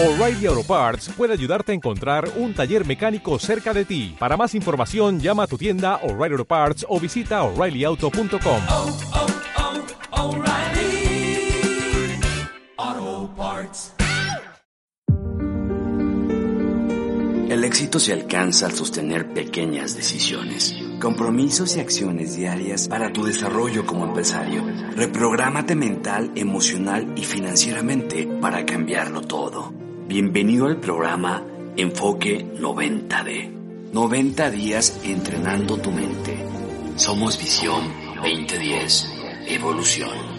O'Reilly Auto Parts puede ayudarte a encontrar un taller mecánico cerca de ti. Para más información, llama a tu tienda O'Reilly Auto Parts o visita oreillyauto.com. oh, oh, Parts. El éxito se alcanza al sostener pequeñas decisiones, compromisos y acciones diarias para tu desarrollo como empresario. Reprográmate mental, emocional y financieramente para cambiarlo todo. Bienvenido al programa Enfoque 90D. 90 días entrenando tu mente. Somos Visión 2010. Evolución.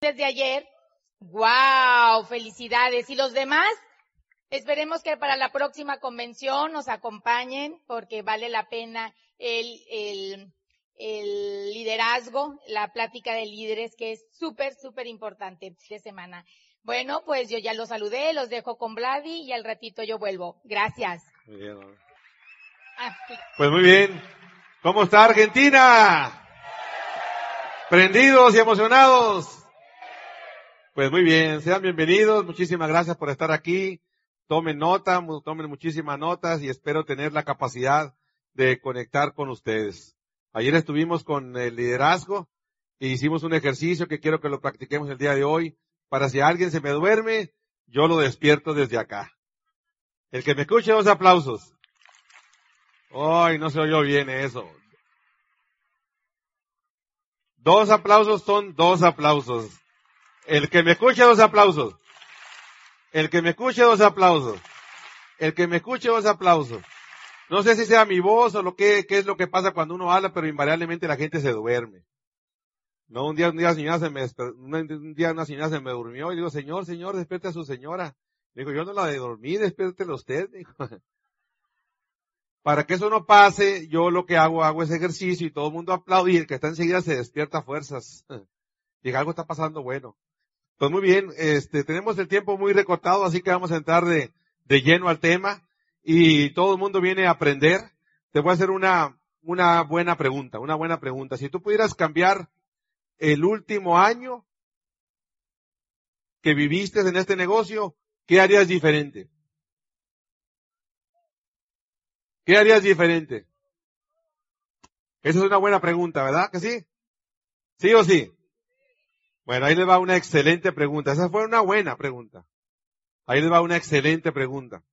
desde ayer. ¡Wow! Felicidades. ¿Y los demás? Esperemos que para la próxima convención nos acompañen porque vale la pena el, el, el liderazgo, la plática de líderes que es súper, súper importante de semana. Bueno, pues yo ya los saludé, los dejo con Vladi y al ratito yo vuelvo. Gracias. Muy bien. Ah, sí. Pues muy bien. ¿Cómo está Argentina? ¿Prendidos y emocionados? Pues muy bien, sean bienvenidos. Muchísimas gracias por estar aquí. Tomen nota, tomen muchísimas notas y espero tener la capacidad de conectar con ustedes. Ayer estuvimos con el liderazgo e hicimos un ejercicio que quiero que lo practiquemos el día de hoy para si alguien se me duerme, yo lo despierto desde acá. El que me escuche, dos aplausos. Ay, no se oyó bien eso. Dos aplausos son dos aplausos. El que me escuche, dos aplausos. El que me escuche, dos aplausos. El que me escuche, dos aplausos. No sé si sea mi voz o lo que, es lo que pasa cuando uno habla, pero invariablemente la gente se duerme. No, un día, un una señora se me, un día una señora se me durmió y digo, señor, señor, despierte a su señora. Digo, yo no la de dormir, despiértela usted, dijo. Para que eso no pase, yo lo que hago, hago ese ejercicio y todo el mundo aplaude y el que está enseguida se despierta a fuerzas. Diga, algo está pasando bueno. Pues muy bien, este, tenemos el tiempo muy recortado, así que vamos a entrar de, de lleno al tema y todo el mundo viene a aprender. Te voy a hacer una, una buena pregunta, una buena pregunta. Si tú pudieras cambiar el último año que viviste en este negocio, ¿qué harías diferente? ¿Qué harías diferente? Esa es una buena pregunta, ¿verdad? ¿Que sí? ¿Sí o sí? Bueno, ahí le va una excelente pregunta. Esa fue una buena pregunta. Ahí le va una excelente pregunta.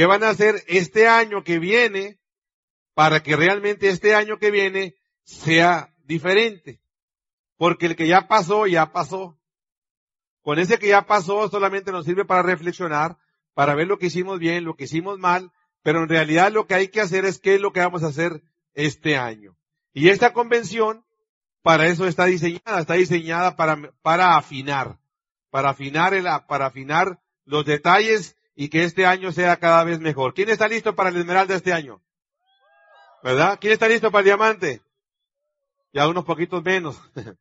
¿Qué van a hacer este año que viene para que realmente este año que viene sea diferente? Porque el que ya pasó, ya pasó. Con ese que ya pasó solamente nos sirve para reflexionar, para ver lo que hicimos bien, lo que hicimos mal, pero en realidad lo que hay que hacer es qué es lo que vamos a hacer este año. Y esta convención para eso está diseñada, está diseñada para, para afinar, para afinar el, para afinar los detalles y que este año sea cada vez mejor. ¿Quién está listo para el esmeralda este año? ¿Verdad? ¿Quién está listo para el diamante? Ya unos poquitos menos.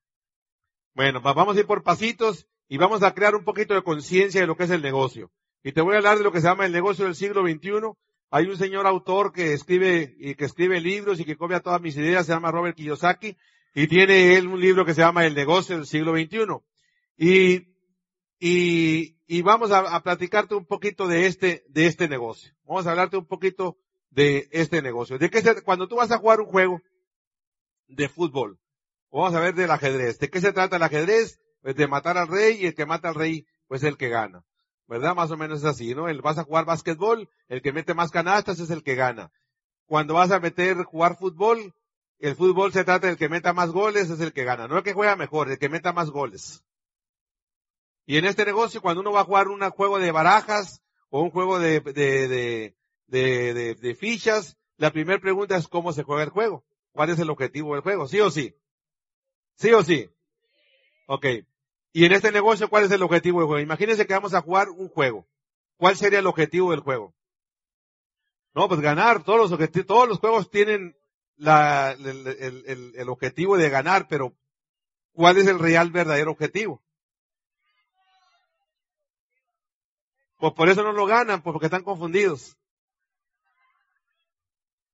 bueno, va- vamos a ir por pasitos y vamos a crear un poquito de conciencia de lo que es el negocio. Y te voy a hablar de lo que se llama el negocio del siglo XXI. Hay un señor autor que escribe, y que escribe libros y que copia todas mis ideas, se llama Robert Kiyosaki, y tiene él un libro que se llama El negocio del siglo XXI. Y, y, y vamos a, platicarte un poquito de este, de este negocio. Vamos a hablarte un poquito de este negocio. De qué se, cuando tú vas a jugar un juego de fútbol, vamos a ver del ajedrez. ¿De qué se trata el ajedrez? Pues de matar al rey y el que mata al rey, pues es el que gana. ¿Verdad? Más o menos es así, ¿no? El, vas a jugar básquetbol, el que mete más canastas es el que gana. Cuando vas a meter, jugar fútbol, el fútbol se trata del que meta más goles es el que gana. No el que juega mejor, el que meta más goles. Y en este negocio, cuando uno va a jugar un juego de barajas o un juego de, de, de, de, fichas, la primera pregunta es cómo se juega el juego. ¿Cuál es el objetivo del juego? ¿Sí o sí? ¿Sí o sí? Ok. Y en este negocio, ¿cuál es el objetivo del juego? Imagínense que vamos a jugar un juego. ¿Cuál sería el objetivo del juego? No, pues ganar. Todos los objetivos, todos los juegos tienen el objetivo de ganar, pero ¿cuál es el real verdadero objetivo? Pues por eso no lo ganan, pues porque están confundidos.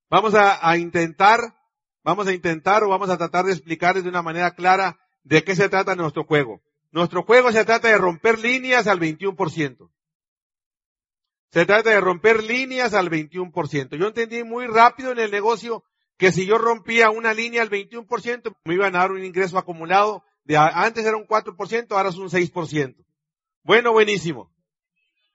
Vamos a, intentar, vamos a intentar o vamos a tratar de explicarles de una manera clara de qué se trata nuestro juego. Nuestro juego se trata de romper líneas al 21%. Se trata de romper líneas al 21%. Yo entendí muy rápido en el negocio que si yo rompía una línea al 21%, me iban a dar un ingreso acumulado de antes era un 4%, ahora es un 6%. Bueno, buenísimo.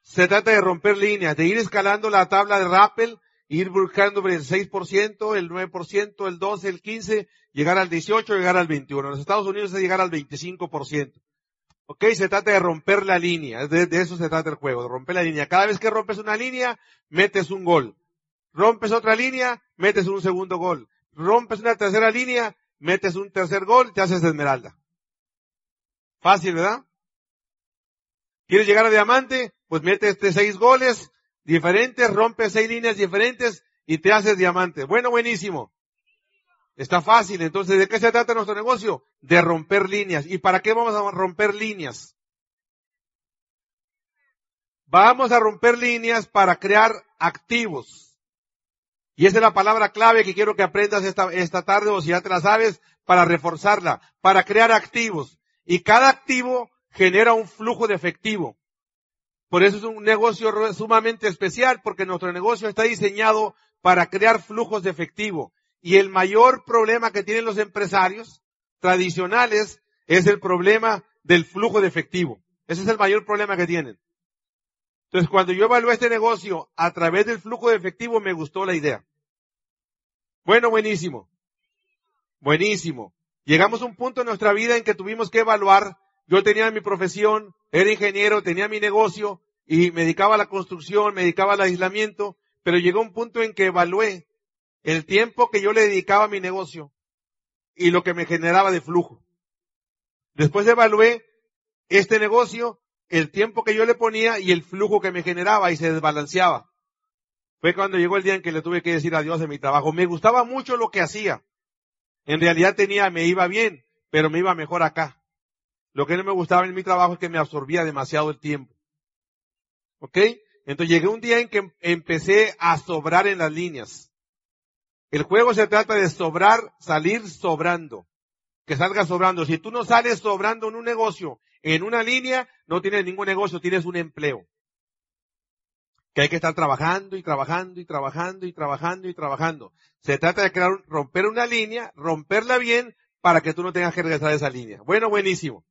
Se trata de romper líneas, de ir escalando la tabla de Rappel, ir buscando el 6%, el 9%, el 12%, el 15%, llegar al 18%, llegar al 21%. En los Estados Unidos es llegar al 25%. Ok, se trata de romper la línea, de, eso se trata el juego, de romper la línea. Cada vez que rompes una línea, metes un gol. Rompes otra línea, metes un segundo gol. Rompes una tercera línea, metes un tercer gol, te haces esmeralda. Fácil, ¿verdad? ¿Quieres llegar a diamante? Pues metes este seis goles diferentes, rompes seis líneas diferentes y te haces diamante. Bueno, buenísimo. Está fácil. Entonces, ¿de qué se trata nuestro negocio? De romper líneas. ¿Y para qué vamos a romper líneas? Vamos a romper líneas para crear activos. Y esa es la palabra clave que quiero que aprendas esta, esta tarde o si ya te la sabes, para reforzarla, para crear activos. Y cada activo genera un flujo de efectivo. Por eso es un negocio sumamente especial, porque nuestro negocio está diseñado para crear flujos de efectivo. Y el mayor problema que tienen los empresarios tradicionales es el problema del flujo de efectivo. Ese es el mayor problema que tienen. Entonces, cuando yo evalué este negocio a través del flujo de efectivo, me gustó la idea. Bueno, buenísimo. Buenísimo. Llegamos a un punto en nuestra vida en que tuvimos que evaluar. Yo tenía mi profesión, era ingeniero, tenía mi negocio y me dedicaba a la construcción, me dedicaba al aislamiento, pero llegó un punto en que evalué el tiempo que yo le dedicaba a mi negocio y lo que me generaba de flujo. Después evalué este negocio, el tiempo que yo le ponía y el flujo que me generaba y se desbalanceaba. Fue cuando llegó el día en que le tuve que decir adiós a mi trabajo. Me gustaba mucho lo que hacía. En realidad tenía, me iba bien, pero me iba mejor acá. Lo que no me gustaba en mi trabajo es que me absorbía demasiado el tiempo. ¿Ok? Entonces llegué un día en que empecé a sobrar en las líneas. El juego se trata de sobrar, salir sobrando. Que salga sobrando. Si tú no sales sobrando en un negocio, en una línea, no tienes ningún negocio, tienes un empleo. Que hay que estar trabajando y trabajando y trabajando y trabajando y trabajando. Se trata de crear, romper una línea, romperla bien para que tú no tengas que regresar a esa línea. Bueno, buenísimo.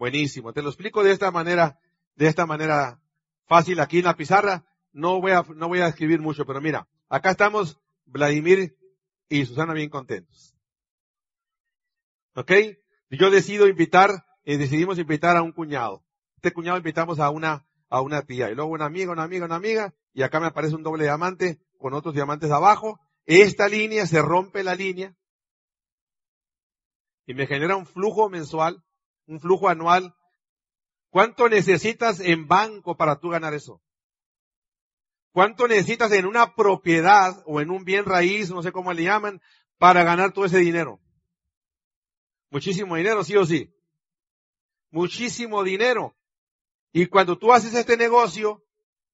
Buenísimo. Te lo explico de esta manera, de esta manera fácil aquí en la pizarra. No voy a, no voy a escribir mucho, pero mira, acá estamos Vladimir y Susana bien contentos. ¿Ok? Yo decido invitar, y decidimos invitar a un cuñado. Este cuñado invitamos a una, a una tía, y luego una amiga, una amiga, una amiga, y acá me aparece un doble diamante con otros diamantes abajo. Esta línea se rompe la línea y me genera un flujo mensual, un flujo anual. ¿Cuánto necesitas en banco para tú ganar eso? ¿Cuánto necesitas en una propiedad o en un bien raíz, no sé cómo le llaman, para ganar todo ese dinero? Muchísimo dinero, sí o sí. Muchísimo dinero. Y cuando tú haces este negocio,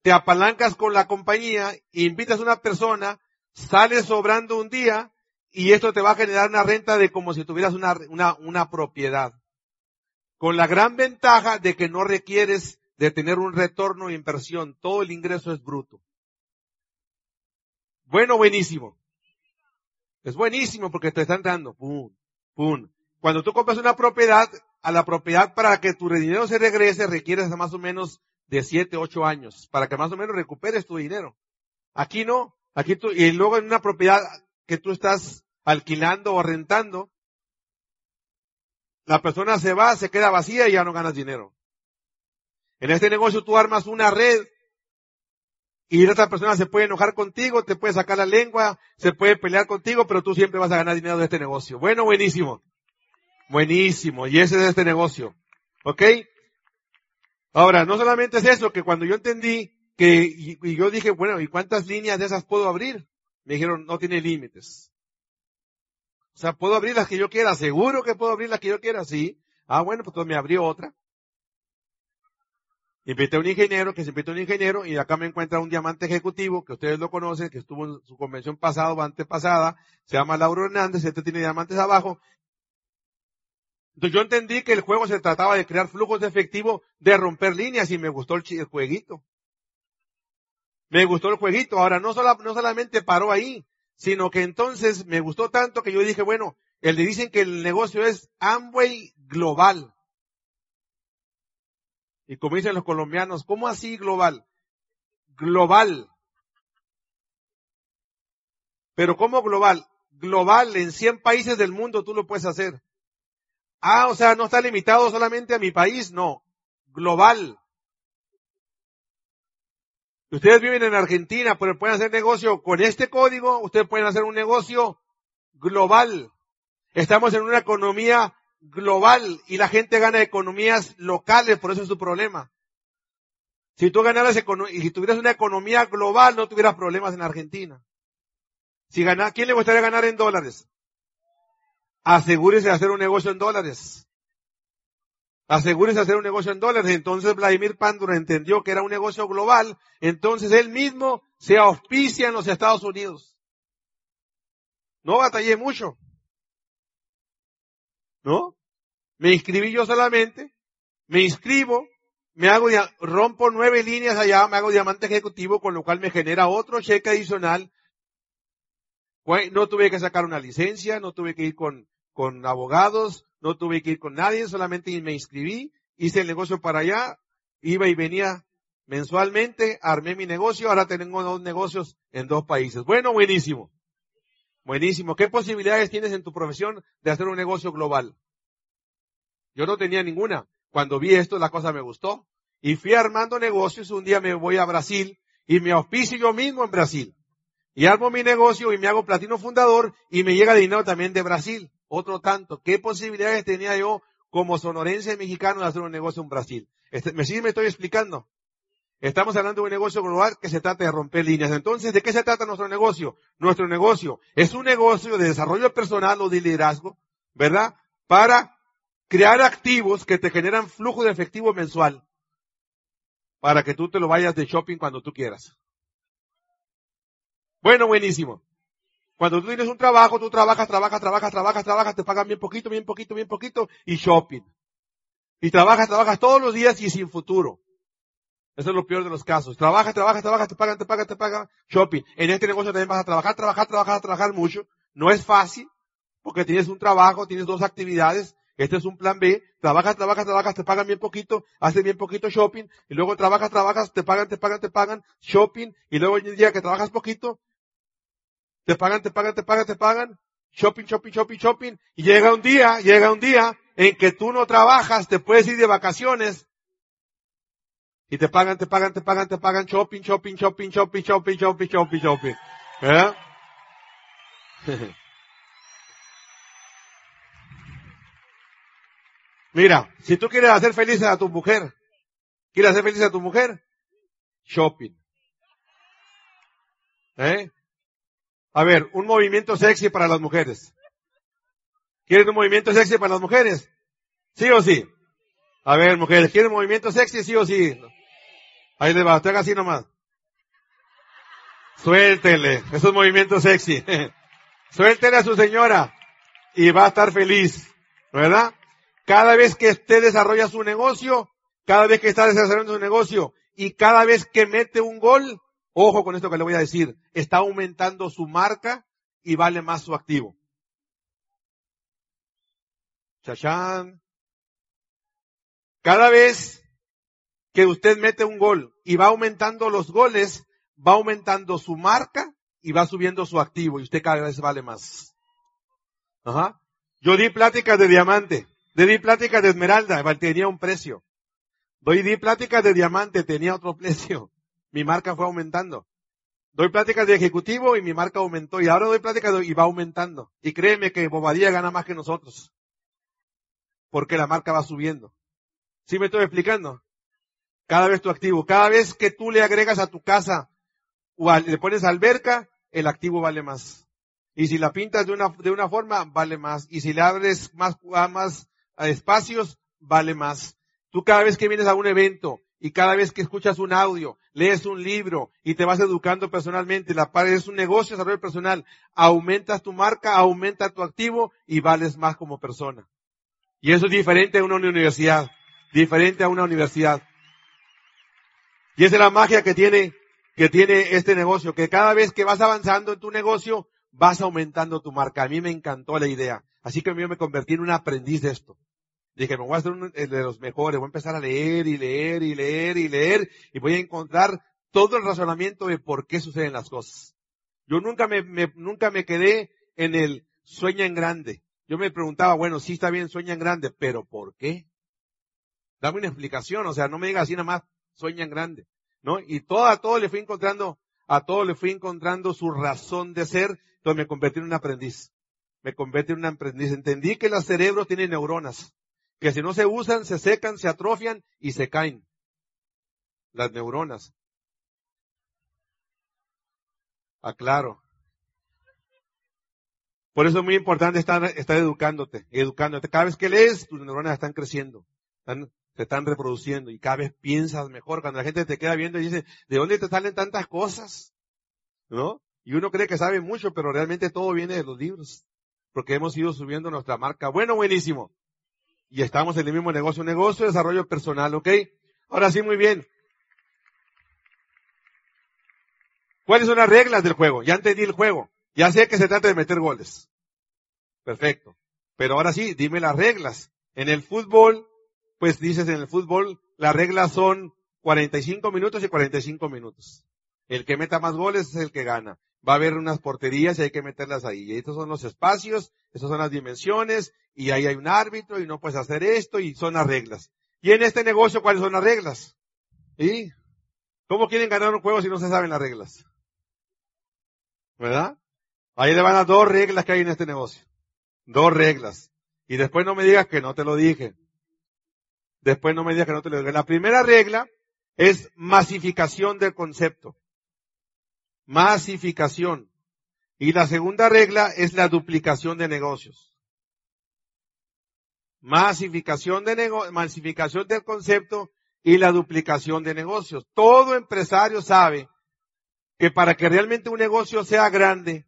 te apalancas con la compañía, invitas a una persona, sales sobrando un día y esto te va a generar una renta de como si tuvieras una, una, una propiedad. Con la gran ventaja de que no requieres de tener un retorno de inversión. Todo el ingreso es bruto. Bueno, buenísimo. Es buenísimo porque te están dando. Pum, pum. Cuando tú compras una propiedad, a la propiedad para que tu dinero se regrese requieres más o menos de 7, 8 años para que más o menos recuperes tu dinero. Aquí no. Aquí tú, y luego en una propiedad que tú estás alquilando o rentando, la persona se va, se queda vacía y ya no ganas dinero. En este negocio tú armas una red y la otra persona se puede enojar contigo, te puede sacar la lengua, se puede pelear contigo, pero tú siempre vas a ganar dinero de este negocio. Bueno, buenísimo. Buenísimo. Y ese es este negocio. ¿Ok? Ahora, no solamente es eso, que cuando yo entendí que, y, yo dije, bueno, ¿y cuántas líneas de esas puedo abrir? Me dijeron, no tiene límites. O sea, ¿puedo abrir las que yo quiera? ¿Seguro que puedo abrir las que yo quiera? Sí. Ah, bueno, pues me abrió otra. Invité a un ingeniero, que se invitó a un ingeniero, y acá me encuentra un diamante ejecutivo, que ustedes lo conocen, que estuvo en su convención pasada o antepasada, se llama Lauro Hernández, este tiene diamantes abajo. Entonces yo entendí que el juego se trataba de crear flujos de efectivo, de romper líneas, y me gustó el, el jueguito. Me gustó el jueguito. Ahora, no, sola- no solamente paró ahí, sino que entonces me gustó tanto que yo dije, bueno, el le dicen que el negocio es Amway global. Y como dicen los colombianos, ¿cómo así global? Global. Pero ¿cómo global? Global, en 100 países del mundo tú lo puedes hacer. Ah, o sea, no está limitado solamente a mi país, no. Global. Ustedes viven en Argentina, pero pueden hacer negocio con este código, ustedes pueden hacer un negocio global. Estamos en una economía global y la gente gana economías locales, por eso es su problema. Si tú ganaras y si tuvieras una economía global, no tuvieras problemas en Argentina. Si gana, ¿quién le gustaría ganar en dólares? Asegúrese de hacer un negocio en dólares. Asegúrese hacer un negocio en dólares. Entonces Vladimir Pandura entendió que era un negocio global. Entonces él mismo se auspicia en los Estados Unidos. No batallé mucho. ¿No? Me inscribí yo solamente. Me inscribo. Me hago, rompo nueve líneas allá, me hago diamante ejecutivo, con lo cual me genera otro cheque adicional. No tuve que sacar una licencia, no tuve que ir con, con abogados, no tuve que ir con nadie, solamente me inscribí, hice el negocio para allá, iba y venía mensualmente, armé mi negocio, ahora tengo dos negocios en dos países. Bueno, buenísimo. Buenísimo. ¿Qué posibilidades tienes en tu profesión de hacer un negocio global? Yo no tenía ninguna. Cuando vi esto, la cosa me gustó. Y fui armando negocios. Un día me voy a Brasil y me auspicio yo mismo en Brasil. Y armo mi negocio y me hago platino fundador y me llega dinero también de Brasil. Otro tanto. ¿Qué posibilidades tenía yo como sonorense mexicano de hacer un negocio en Brasil? Este, ¿Me sigue me estoy explicando? Estamos hablando de un negocio global que se trata de romper líneas. Entonces, ¿de qué se trata nuestro negocio? Nuestro negocio es un negocio de desarrollo personal o de liderazgo, ¿verdad? Para crear activos que te generan flujo de efectivo mensual para que tú te lo vayas de shopping cuando tú quieras. Bueno, buenísimo. Cuando tú tienes un trabajo, tú trabajas, trabajas, trabajas, trabajas, trabajas, te pagan bien poquito, bien poquito, bien poquito y shopping. Y trabajas, trabajas todos los días y sin futuro. Eso es lo peor de los casos. Trabajas, trabajas, trabajas, te pagan, te pagan, te pagan, shopping. En este negocio también vas a trabajar, trabajar, trabajar, trabajar mucho. No es fácil, porque tienes un trabajo, tienes dos actividades. Este es un plan B. Trabajas, trabajas, trabajas, te pagan bien poquito, haces bien poquito shopping, y luego trabajas, trabajas, te pagan, te pagan, te pagan, shopping, y luego el día que trabajas poquito, te pagan, te pagan, te pagan, te pagan. Shopping, shopping, shopping, shopping. Y llega un día, llega un día en que tú no trabajas, te puedes ir de vacaciones. Y te pagan, te pagan, te pagan, te pagan. Shopping, shopping, shopping, shopping, shopping, shopping, shopping, shopping. ¿Eh? Mira, si tú quieres hacer feliz a tu mujer, ¿quieres hacer feliz a tu mujer? Shopping. ¿Eh? A ver, un movimiento sexy para las mujeres. ¿Quieren un movimiento sexy para las mujeres? ¿Sí o sí? A ver, mujeres, ¿quieren un movimiento sexy, sí o sí? Ahí le va, haga así nomás. Suéltele, esos movimientos sexy. Suéltele a su señora y va a estar feliz, ¿verdad? Cada vez que usted desarrolla su negocio, cada vez que está desarrollando su negocio y cada vez que mete un gol, ojo con esto que le voy a decir, está aumentando su marca y vale más su activo. Chachán. Cada vez que usted mete un gol y va aumentando los goles, va aumentando su marca y va subiendo su activo y usted cada vez vale más. Ajá. Yo di pláticas de diamante, de di pláticas de esmeralda, tenía un precio. Doy di pláticas de diamante, tenía otro precio. Mi marca fue aumentando. Doy pláticas de ejecutivo y mi marca aumentó. Y ahora doy pláticas y va aumentando. Y créeme que Bobadilla gana más que nosotros. Porque la marca va subiendo. ¿Sí me estoy explicando? Cada vez tu activo. Cada vez que tú le agregas a tu casa o le pones alberca, el activo vale más. Y si la pintas de una, de una forma, vale más. Y si le abres más, más espacios, vale más. Tú cada vez que vienes a un evento y cada vez que escuchas un audio, lees un libro y te vas educando personalmente, la par es un negocio, desarrollo personal, aumentas tu marca, aumenta tu activo y vales más como persona. Y eso es diferente a una universidad, diferente a una universidad. Y esa es la magia que tiene, que tiene este negocio, que cada vez que vas avanzando en tu negocio, vas aumentando tu marca. A mí me encantó la idea. Así que yo me convertí en un aprendiz de esto. Dije, me voy a hacer uno de los mejores, voy a empezar a leer y leer y leer y leer y voy a encontrar todo el razonamiento de por qué suceden las cosas. Yo nunca me, nunca me quedé en el sueña en grande. Yo me preguntaba, bueno, sí está bien, sueña en grande, pero ¿por qué? Dame una explicación, o sea, no me digas así nada más, sueña en grande, ¿no? Y todo, a todo le fui encontrando, a todo le fui encontrando su razón de ser, entonces me convertí en un aprendiz. Me convertí en un aprendiz. Entendí que los cerebros tienen neuronas que si no se usan, se secan, se atrofian y se caen. Las neuronas. Aclaro. Por eso es muy importante estar, estar educándote, educándote. Cada vez que lees, tus neuronas están creciendo, están, se están reproduciendo y cada vez piensas mejor. Cuando la gente te queda viendo y dice, ¿de dónde te salen tantas cosas? ¿No? Y uno cree que sabe mucho, pero realmente todo viene de los libros. Porque hemos ido subiendo nuestra marca. Bueno, buenísimo y estamos en el mismo negocio, negocio, de desarrollo personal, ¿ok? Ahora sí, muy bien. ¿Cuáles son las reglas del juego? Ya entendí el juego. Ya sé que se trata de meter goles. Perfecto. Pero ahora sí, dime las reglas. En el fútbol, pues dices en el fútbol, las reglas son 45 minutos y 45 minutos. El que meta más goles es el que gana. Va a haber unas porterías y hay que meterlas ahí. Y estos son los espacios, estas son las dimensiones, y ahí hay un árbitro y no puedes hacer esto y son las reglas. Y en este negocio, ¿cuáles son las reglas? ¿Y cómo quieren ganar un juego si no se saben las reglas? ¿Verdad? Ahí le van a dos reglas que hay en este negocio. Dos reglas. Y después no me digas que no te lo dije. Después no me digas que no te lo dije. La primera regla es masificación del concepto. Masificación. Y la segunda regla es la duplicación de negocios. Masificación de nego masificación del concepto y la duplicación de negocios. Todo empresario sabe que para que realmente un negocio sea grande,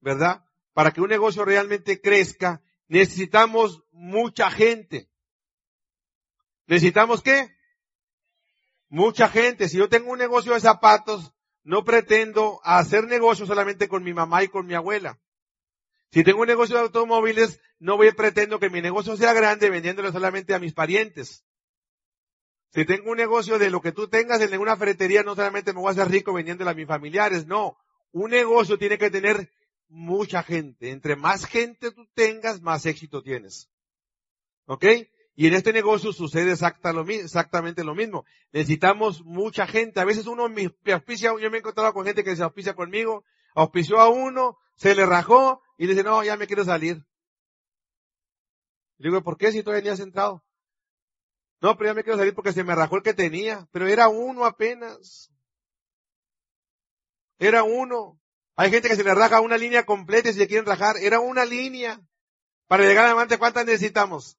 ¿verdad? Para que un negocio realmente crezca, necesitamos mucha gente. ¿Necesitamos qué? Mucha gente. Si yo tengo un negocio de zapatos, no pretendo hacer negocio solamente con mi mamá y con mi abuela. Si tengo un negocio de automóviles, no voy pretendo que mi negocio sea grande vendiéndolo solamente a mis parientes. Si tengo un negocio de lo que tú tengas en una ferretería, no solamente me voy a hacer rico vendiéndolo a mis familiares, no. Un negocio tiene que tener mucha gente. Entre más gente tú tengas, más éxito tienes. ¿Ok? Y en este negocio sucede exactamente lo mismo. Necesitamos mucha gente. A veces uno me auspicia, yo me he encontrado con gente que se auspicia conmigo, auspició a uno, se le rajó y dice, no, ya me quiero salir. Le digo, ¿por qué si todavía ni has entrado? No, pero ya me quiero salir porque se me rajó el que tenía, pero era uno apenas. Era uno. Hay gente que se le raja una línea completa y se quieren rajar. Era una línea. Para llegar adelante, ¿cuántas necesitamos?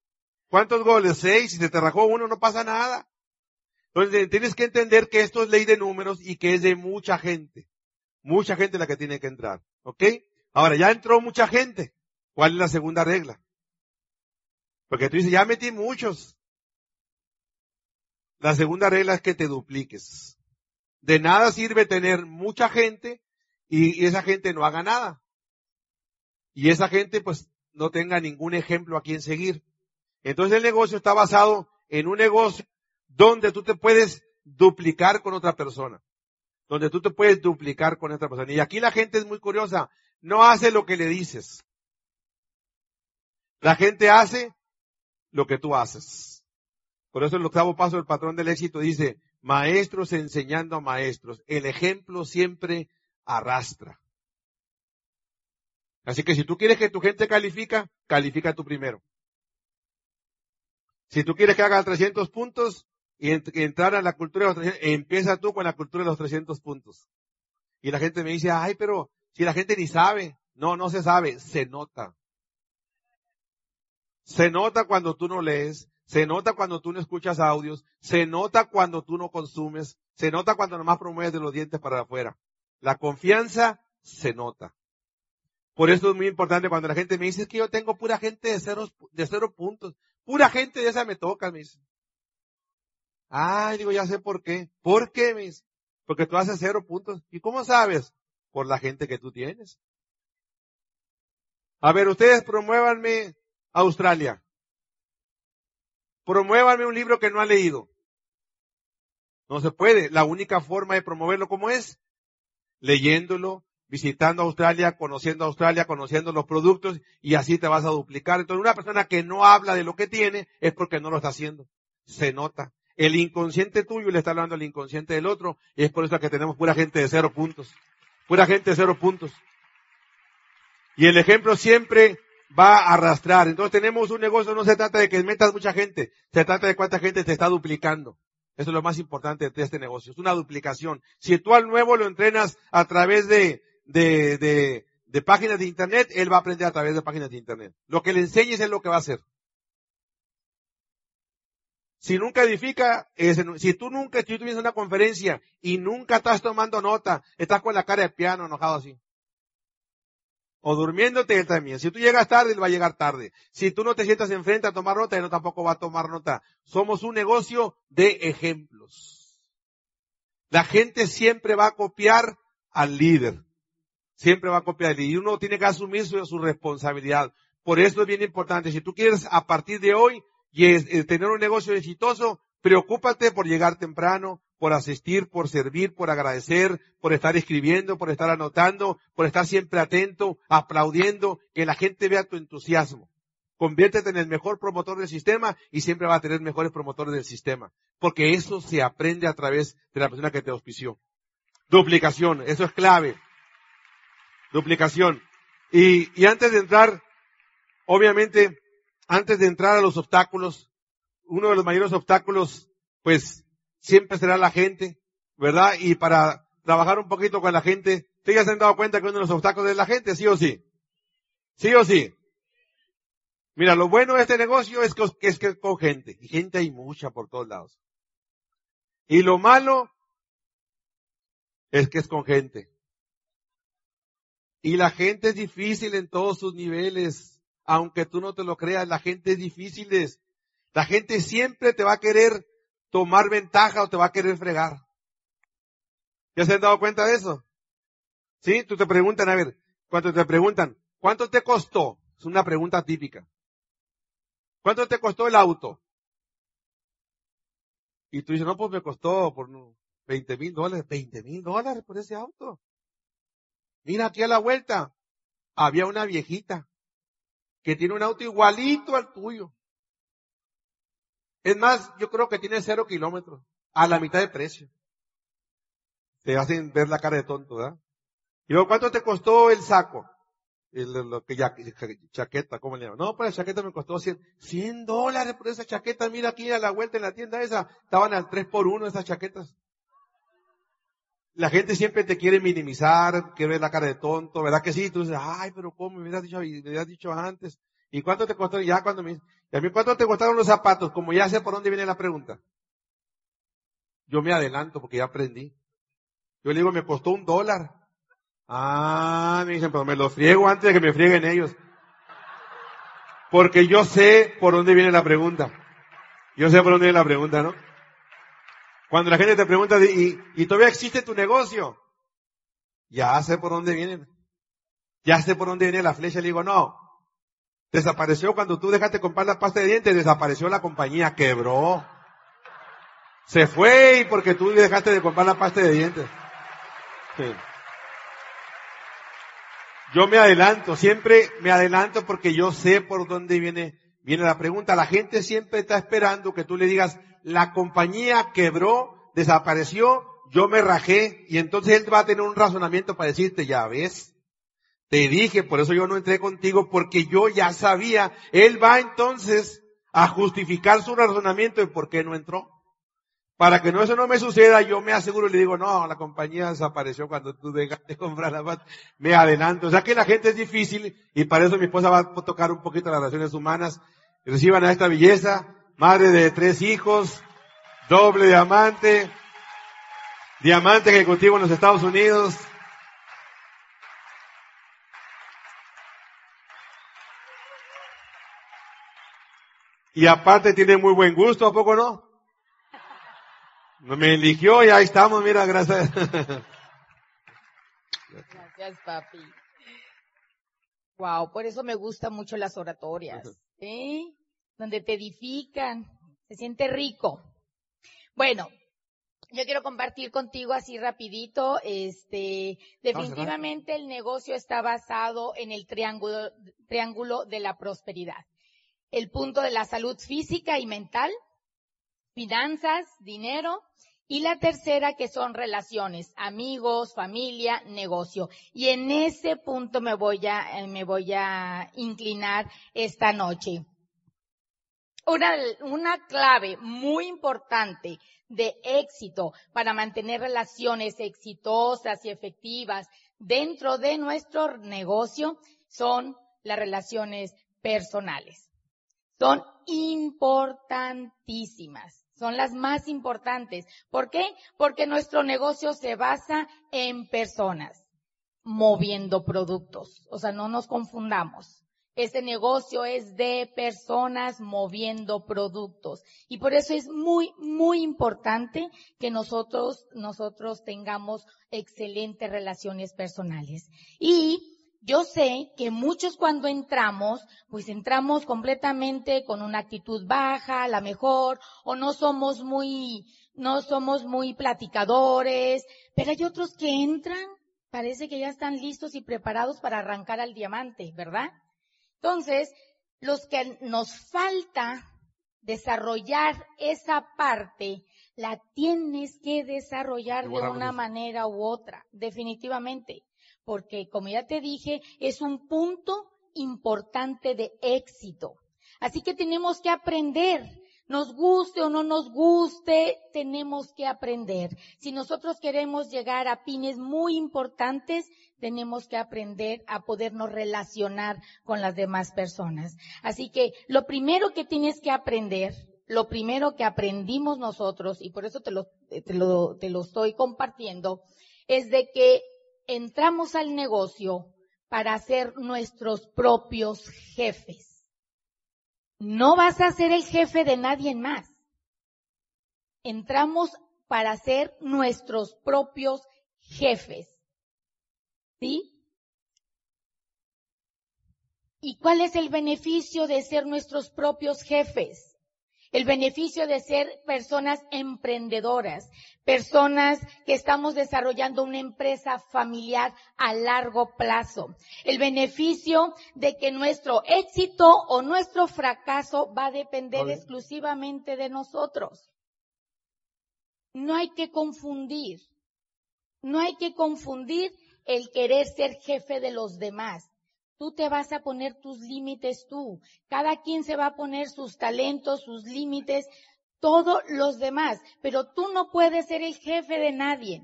¿Cuántos goles? Seis. Si se te rajó uno, no pasa nada. Entonces tienes que entender que esto es ley de números y que es de mucha gente. Mucha gente la que tiene que entrar. ¿Ok? Ahora, ya entró mucha gente. ¿Cuál es la segunda regla? Porque tú dices, ya metí muchos. La segunda regla es que te dupliques. De nada sirve tener mucha gente y esa gente no haga nada. Y esa gente pues no tenga ningún ejemplo a quien seguir. Entonces el negocio está basado en un negocio donde tú te puedes duplicar con otra persona donde tú te puedes duplicar con esta persona. Y aquí la gente es muy curiosa, no hace lo que le dices. La gente hace lo que tú haces. Por eso el octavo paso del patrón del éxito dice, maestros enseñando a maestros. El ejemplo siempre arrastra. Así que si tú quieres que tu gente califica, califica tú primero. Si tú quieres que haga 300 puntos, y entrar a la cultura de los 300, empieza tú con la cultura de los 300 puntos. Y la gente me dice, ay, pero si la gente ni sabe. No, no se sabe, se nota. Se nota cuando tú no lees, se nota cuando tú no escuchas audios, se nota cuando tú no consumes, se nota cuando nomás promueves de los dientes para afuera. La confianza se nota. Por eso es muy importante cuando la gente me dice es que yo tengo pura gente de cero, de cero puntos. Pura gente de esa me toca, me dice. Ay, digo, ya sé por qué. ¿Por qué, me dice? Porque tú haces cero puntos. ¿Y cómo sabes? Por la gente que tú tienes. A ver, ustedes promuévanme Australia. Promuévanme un libro que no ha leído. No se puede. La única forma de promoverlo como es leyéndolo, visitando Australia, conociendo Australia, conociendo los productos y así te vas a duplicar. Entonces una persona que no habla de lo que tiene es porque no lo está haciendo. Se nota. El inconsciente tuyo le está hablando al inconsciente del otro y es por eso que tenemos pura gente de cero puntos. Pura gente de cero puntos. Y el ejemplo siempre va a arrastrar. Entonces tenemos un negocio, no se trata de que metas mucha gente, se trata de cuánta gente te está duplicando. Eso es lo más importante de este negocio, es una duplicación. Si tú al nuevo lo entrenas a través de, de, de, de páginas de internet, él va a aprender a través de páginas de internet. Lo que le enseñes es lo que va a hacer. Si nunca edifica, si tú nunca, tienes una conferencia y nunca estás tomando nota, estás con la cara de piano enojado así o durmiéndote, él también. Si tú llegas tarde, él va a llegar tarde. Si tú no te sientas enfrente a tomar nota, él no tampoco va a tomar nota. Somos un negocio de ejemplos. La gente siempre va a copiar al líder. Siempre va a copiar. Y uno tiene que asumir su, responsabilidad. Por eso es bien importante. Si tú quieres a partir de hoy y tener un negocio exitoso, preocúpate por llegar temprano, por asistir, por servir, por agradecer, por estar escribiendo, por estar anotando, por estar siempre atento, aplaudiendo, que la gente vea tu entusiasmo. Conviértete en el mejor promotor del sistema y siempre va a tener mejores promotores del sistema. Porque eso se aprende a través de la persona que te auspició. Duplicación, eso es clave. Duplicación. Y, y antes de entrar, obviamente, antes de entrar a los obstáculos, uno de los mayores obstáculos, pues, siempre será la gente, ¿verdad? Y para trabajar un poquito con la gente, ¿ustedes ya se han dado cuenta que uno de los obstáculos es la gente, sí o sí? ¿Sí o sí? Mira, lo bueno de este negocio es que es, que con gente, y gente hay mucha por todos lados. Y lo malo es que es con gente. Y la gente es difícil en todos sus niveles. Aunque tú no te lo creas, la gente es difícil. La gente siempre te va a querer tomar ventaja o te va a querer fregar. ¿Ya se han dado cuenta de eso? ¿Sí? Tú te preguntan, a ver, cuando te preguntan, ¿cuánto te costó? Es una pregunta típica. ¿Cuánto te costó el auto? Y tú dices, no, pues me costó por 20 mil dólares. 20 mil dólares por ese auto. Mira aquí a la vuelta. Había una viejita que tiene un auto igualito al tuyo. Es más, yo creo que tiene cero kilómetros, a la mitad de precio. Te hacen ver la cara de tonto, ¿verdad? Y luego, ¿cuánto te costó el saco? El, lo que ya, chaqueta, ¿cómo le llaman? No, pues la chaqueta me costó 100, 100 dólares por esa chaqueta. Mira aquí a la vuelta en la tienda esa. Estaban al 3 por 1 esas chaquetas. La gente siempre te quiere minimizar, quiere ver la cara de tonto, ¿verdad que sí? Tú dices, ay, pero ¿cómo me hubieras dicho, me hubieras dicho antes? ¿Y cuánto te costó? Ya cuando me ¿y a mí cuánto te costaron los zapatos? Como ya sé por dónde viene la pregunta. Yo me adelanto porque ya aprendí. Yo le digo, me costó un dólar. Ah, me dicen, pero me los friego antes de que me frieguen ellos. Porque yo sé por dónde viene la pregunta. Yo sé por dónde viene la pregunta, ¿no? Cuando la gente te pregunta, ¿y, todavía existe tu negocio? Ya sé por dónde viene. Ya sé por dónde viene la flecha. Le digo, no, Desapareció cuando tú dejaste comprar la pasta de dientes, desapareció la compañía, quebró. Se fue y porque tú dejaste de comprar la pasta de dientes. Yo me adelanto, siempre me adelanto porque yo sé por dónde viene, viene la pregunta. La gente siempre está esperando que tú le digas, la compañía quebró, desapareció, yo me rajé y entonces él va a tener un razonamiento para decirte, ya ves, te dije, por eso yo no entré contigo, porque yo ya sabía. Él va entonces a justificar su razonamiento de por qué no entró. Para que no eso no me suceda, yo me aseguro y le digo, no, la compañía desapareció cuando tú dejaste comprar la. Me adelanto. O sea que la gente es difícil y para eso mi esposa va a tocar un poquito las relaciones humanas. Reciban a esta belleza madre de tres hijos, doble diamante, diamante ejecutivo en los Estados Unidos. Y aparte tiene muy buen gusto, ¿a poco no? Me eligió y ahí estamos, mira, gracias. Gracias, papi. Wow, por eso me gustan mucho las oratorias, ¿sí? Donde te edifican, se siente rico. Bueno, yo quiero compartir contigo así rapidito, este, definitivamente el negocio está basado en el triángulo, triángulo de la prosperidad. El punto de la salud física y mental, finanzas, dinero, y la tercera que son relaciones, amigos, familia, negocio. Y en ese punto me voy a, eh, me voy a inclinar esta noche. Una, una clave muy importante de éxito para mantener relaciones exitosas y efectivas dentro de nuestro negocio son las relaciones personales. Son importantísimas son las más importantes. ¿Por qué? Porque nuestro negocio se basa en personas moviendo productos. O sea, no nos confundamos. Este negocio es de personas moviendo productos. Y por eso es muy, muy importante que nosotros, nosotros tengamos excelentes relaciones personales. Y yo sé que muchos cuando entramos, pues entramos completamente con una actitud baja, la mejor, o no somos muy, no somos muy platicadores, pero hay otros que entran, parece que ya están listos y preparados para arrancar al diamante, ¿verdad? Entonces, los que nos falta desarrollar esa parte, la tienes que desarrollar de una manera u otra, definitivamente porque como ya te dije, es un punto importante de éxito. Así que tenemos que aprender, nos guste o no nos guste, tenemos que aprender. Si nosotros queremos llegar a pines muy importantes, tenemos que aprender a podernos relacionar con las demás personas. Así que lo primero que tienes que aprender, lo primero que aprendimos nosotros, y por eso te lo, te lo, te lo estoy compartiendo, es de que entramos al negocio para ser nuestros propios jefes. No vas a ser el jefe de nadie más. Entramos para ser nuestros propios jefes. ¿Sí? ¿Y cuál es el beneficio de ser nuestros propios jefes? el beneficio de ser personas emprendedoras, personas que estamos desarrollando una empresa familiar a largo plazo, el beneficio de que nuestro éxito o nuestro fracaso va a depender exclusivamente de nosotros. No hay que confundir, no hay que confundir el querer ser jefe de los demás. Tú te vas a poner tus límites tú. Cada quien se va a poner sus talentos, sus límites, todos los demás. Pero tú no puedes ser el jefe de nadie.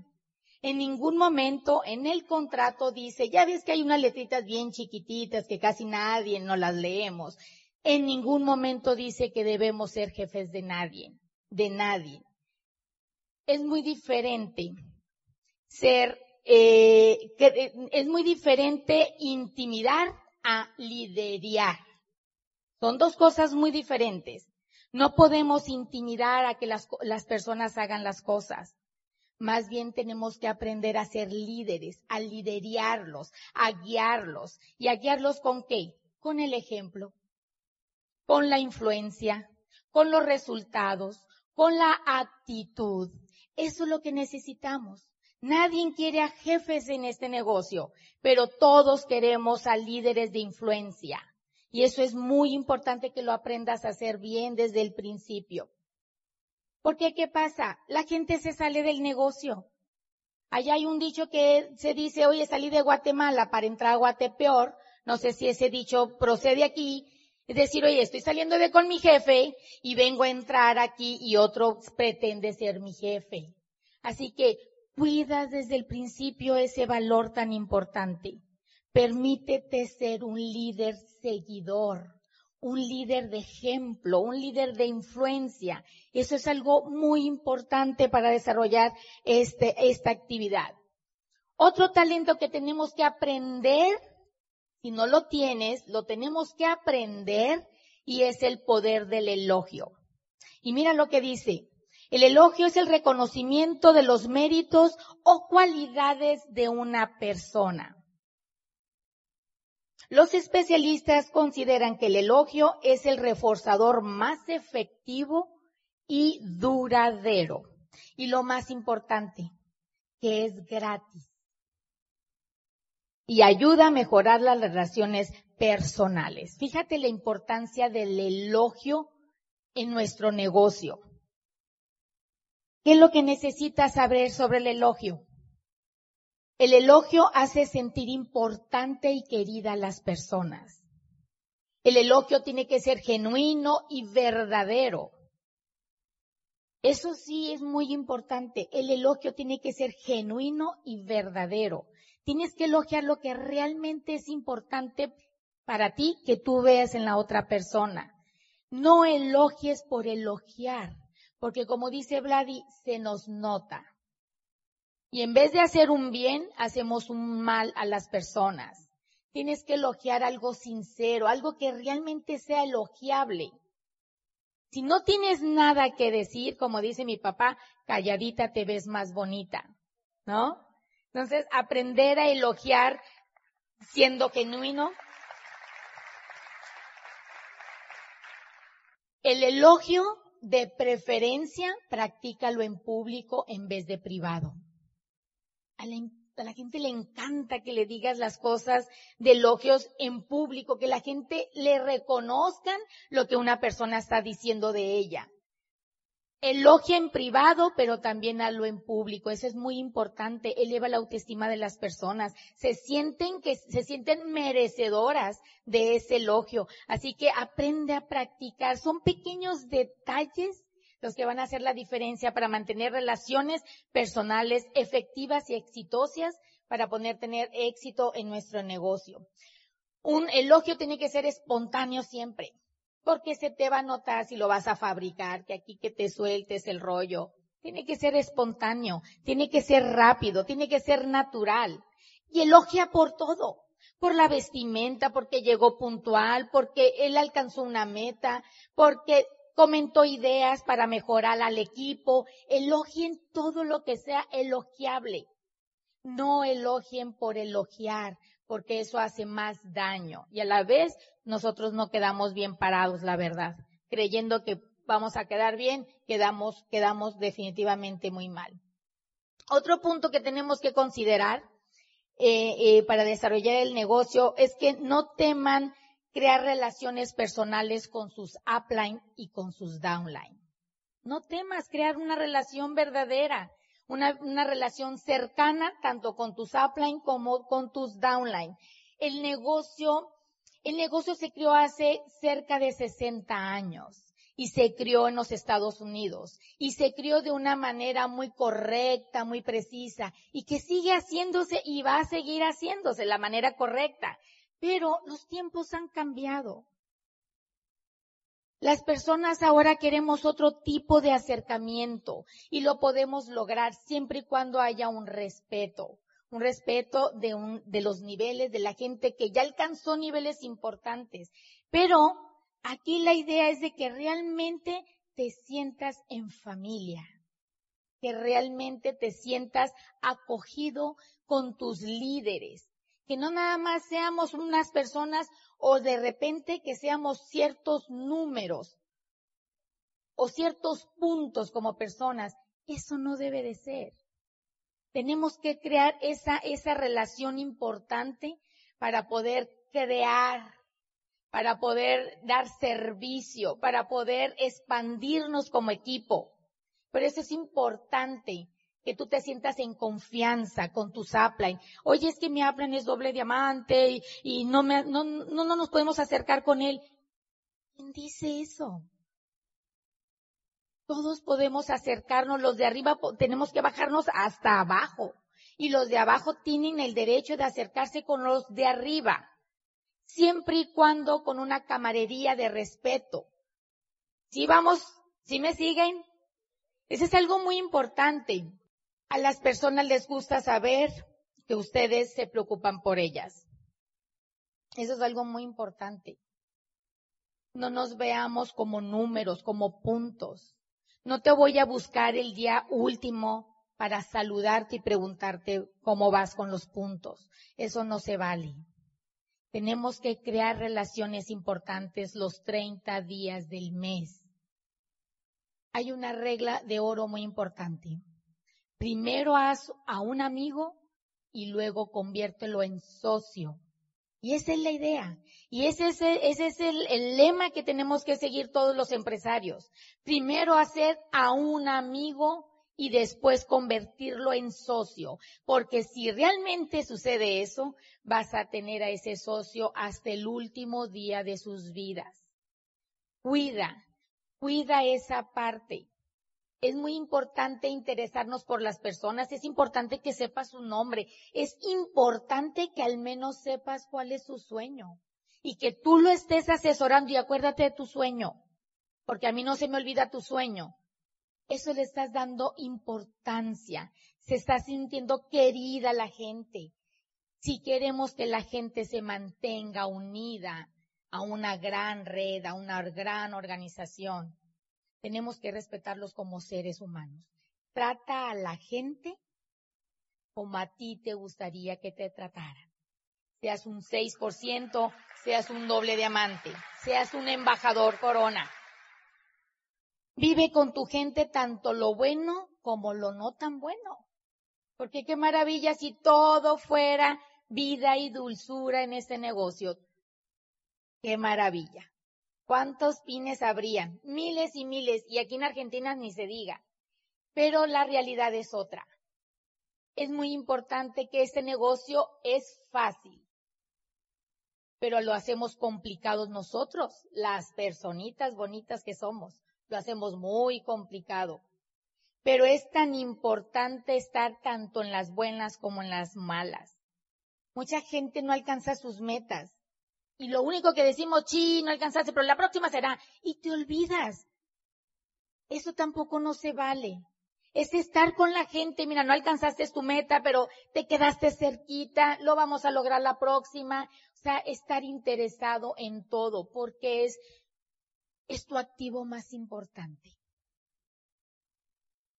En ningún momento en el contrato dice, ya ves que hay unas letritas bien chiquititas que casi nadie no las leemos. En ningún momento dice que debemos ser jefes de nadie, de nadie. Es muy diferente ser eh, que eh, es muy diferente intimidar a liderar. Son dos cosas muy diferentes. No podemos intimidar a que las, las personas hagan las cosas. Más bien tenemos que aprender a ser líderes, a liderarlos, a guiarlos. ¿Y a guiarlos con qué? Con el ejemplo, con la influencia, con los resultados, con la actitud. Eso es lo que necesitamos. Nadie quiere a jefes en este negocio, pero todos queremos a líderes de influencia. Y eso es muy importante que lo aprendas a hacer bien desde el principio. Porque ¿qué pasa? La gente se sale del negocio. Allá hay un dicho que se dice, oye, salí de Guatemala para entrar a Guatepeor. No sé si ese dicho procede aquí. Es decir, oye, estoy saliendo de con mi jefe y vengo a entrar aquí y otro pretende ser mi jefe. Así que cuidas desde el principio ese valor tan importante. Permítete ser un líder seguidor, un líder de ejemplo, un líder de influencia. Eso es algo muy importante para desarrollar este, esta actividad. Otro talento que tenemos que aprender, si no lo tienes, lo tenemos que aprender y es el poder del elogio. Y mira lo que dice. El elogio es el reconocimiento de los méritos o cualidades de una persona. Los especialistas consideran que el elogio es el reforzador más efectivo y duradero. Y lo más importante, que es gratis. Y ayuda a mejorar las relaciones personales. Fíjate la importancia del elogio en nuestro negocio. ¿Qué es lo que necesitas saber sobre el elogio? El elogio hace sentir importante y querida a las personas. El elogio tiene que ser genuino y verdadero. Eso sí es muy importante. El elogio tiene que ser genuino y verdadero. Tienes que elogiar lo que realmente es importante para ti que tú veas en la otra persona. No elogies por elogiar, porque como dice Vladi, se nos nota. Y en vez de hacer un bien, hacemos un mal a las personas. Tienes que elogiar algo sincero, algo que realmente sea elogiable. Si no tienes nada que decir, como dice mi papá, calladita te ves más bonita, ¿no? Entonces, aprender a elogiar siendo genuino, El elogio de preferencia, practícalo en público en vez de privado. A la, gente le encanta que le digas las cosas de elogios en público, que la gente le reconozcan lo que una persona está diciendo de ella. Elogia en privado, pero también hazlo en público. Eso es muy importante. Eleva la autoestima de las personas. Se sienten que, se sienten merecedoras de ese elogio. Así que aprende a practicar. Son pequeños detalles los que van a hacer la diferencia para mantener relaciones personales efectivas y exitosas para poder tener éxito en nuestro negocio. Un elogio tiene que ser espontáneo siempre porque se te va a notar si lo vas a fabricar, que aquí que te sueltes el rollo. Tiene que ser espontáneo, tiene que ser rápido, tiene que ser natural. Y elogia por todo, por la vestimenta, porque llegó puntual, porque él alcanzó una meta, porque comentó ideas para mejorar al equipo. Elogien todo lo que sea elogiable. No elogien por elogiar, porque eso hace más daño. Y a la vez nosotros no quedamos bien parados, la verdad. Creyendo que vamos a quedar bien, quedamos, quedamos definitivamente muy mal. Otro punto que tenemos que considerar eh, eh, para desarrollar el negocio es que no teman crear relaciones personales con sus upline y con sus downline. No temas crear una relación verdadera, una, una relación cercana tanto con tus upline como con tus downline. El negocio el negocio se creó hace cerca de 60 años y se crió en los Estados Unidos y se crió de una manera muy correcta, muy precisa y que sigue haciéndose y va a seguir haciéndose la manera correcta. Pero los tiempos han cambiado. Las personas ahora queremos otro tipo de acercamiento y lo podemos lograr siempre y cuando haya un respeto un respeto de, un, de los niveles de la gente que ya alcanzó niveles importantes. Pero aquí la idea es de que realmente te sientas en familia, que realmente te sientas acogido con tus líderes, que no nada más seamos unas personas o de repente que seamos ciertos números o ciertos puntos como personas. Eso no debe de ser. Tenemos que crear esa, esa relación importante para poder crear, para poder dar servicio, para poder expandirnos como equipo. Por eso es importante que tú te sientas en confianza con tus upline. Oye, es que mi upline es doble diamante y, no, me, no, no, no nos podemos acercar con él. ¿Quién dice eso? Todos podemos acercarnos, los de arriba tenemos que bajarnos hasta abajo y los de abajo tienen el derecho de acercarse con los de arriba. siempre y cuando con una camarería de respeto. ¿Sí vamos? ¿Sí me siguen? Eso es algo muy importante. A las personas les gusta saber que ustedes se preocupan por ellas. Eso es algo muy importante. No nos veamos como números, como puntos. No te voy a buscar el día último para saludarte y preguntarte cómo vas con los puntos. Eso no se vale. Tenemos que crear relaciones importantes los 30 días del mes. Hay una regla de oro muy importante. Primero haz a un amigo y luego conviértelo en socio. Y esa es la idea. Y ese es, el, lema que tenemos que seguir todos los empresarios. Primero hacer a un amigo y después convertirlo en socio. Porque si realmente sucede eso, vas a tener a ese socio hasta el último día de sus vidas. Cuida, cuida esa parte. Es muy importante interesarnos por las personas, es importante que sepas su nombre, es importante que al menos sepas cuál es su sueño y que tú lo estés asesorando y acuérdate de tu sueño, porque a mí no se me olvida tu sueño. Eso le estás dando importancia, se está sintiendo querida la gente. Si queremos que la gente se mantenga unida a una gran red, a una gran organización, tenemos que respetarlos como seres humanos. Trata a la gente como a ti te gustaría que te trataran. Seas un 6%, seas un doble diamante, seas un embajador corona. Vive con tu gente tanto lo bueno como lo no tan bueno. Porque qué maravilla si todo fuera vida y dulzura en este negocio. Qué maravilla. ¿Cuántos pines habrían? Miles y miles, y aquí en Argentina ni se diga. Pero la realidad es otra. Es muy importante que este negocio es fácil, pero lo hacemos complicados nosotros, las personitas bonitas que somos. Lo hacemos muy complicado. Pero es tan importante estar tanto en las buenas como en las malas. Mucha gente no alcanza sus metas y lo único que decimos, sí, no alcanzaste, pero la próxima será, y te olvidas. Eso tampoco no se vale. Es estar con la gente, mira, no alcanzaste tu meta, pero te quedaste cerquita, lo vamos a lograr la próxima. O sea, estar interesado en todo, porque es, es tu activo más importante.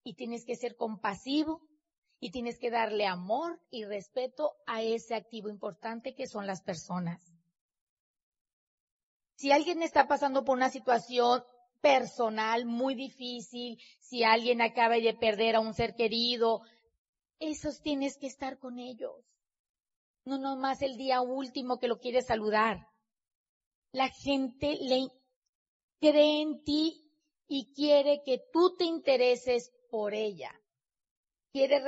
Y tienes que ser compasivo, y tienes que darle amor y respeto a ese activo importante que son las personas. Si alguien está pasando por una situación personal muy difícil, si alguien acaba de perder a un ser querido, esos tienes que estar con ellos. No nomás el día último que lo quieres saludar. La gente le cree en ti y quiere que tú te intereses por ella. Quieres,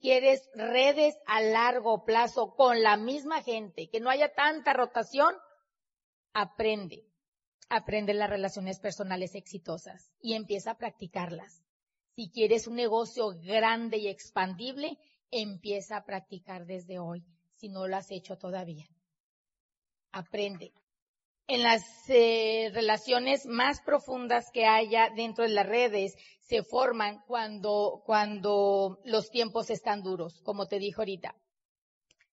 quieres redes a largo plazo con la misma gente, que no haya tanta rotación, aprende, aprende las relaciones personales exitosas y empieza a practicarlas. Si quieres un negocio grande y expandible, empieza a practicar desde hoy, si no lo has hecho todavía. Aprende. En las eh, relaciones más profundas que haya dentro de las redes se forman cuando, cuando los tiempos están duros, como te dijo ahorita.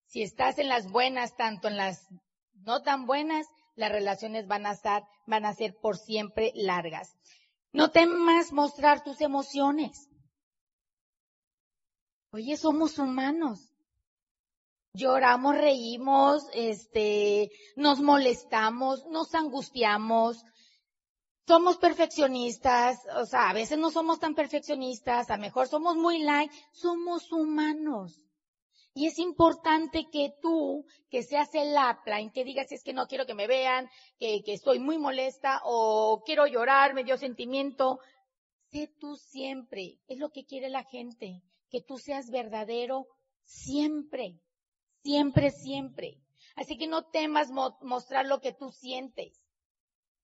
Si estás en las buenas, tanto en las no tan buenas, las relaciones van a estar, van a ser por siempre largas. No temas mostrar tus emociones. Oye, somos humanos. Lloramos, reímos, este, nos molestamos, nos angustiamos, somos perfeccionistas, o sea, a veces no somos tan perfeccionistas, a mejor somos muy light, somos humanos. Y es importante que tú, que seas el en que digas es que no quiero que me vean, que, que estoy muy molesta o quiero llorar, me dio sentimiento. Sé tú siempre. Es lo que quiere la gente. Que tú seas verdadero siempre. Siempre, siempre. Así que no temas mostrar lo que tú sientes.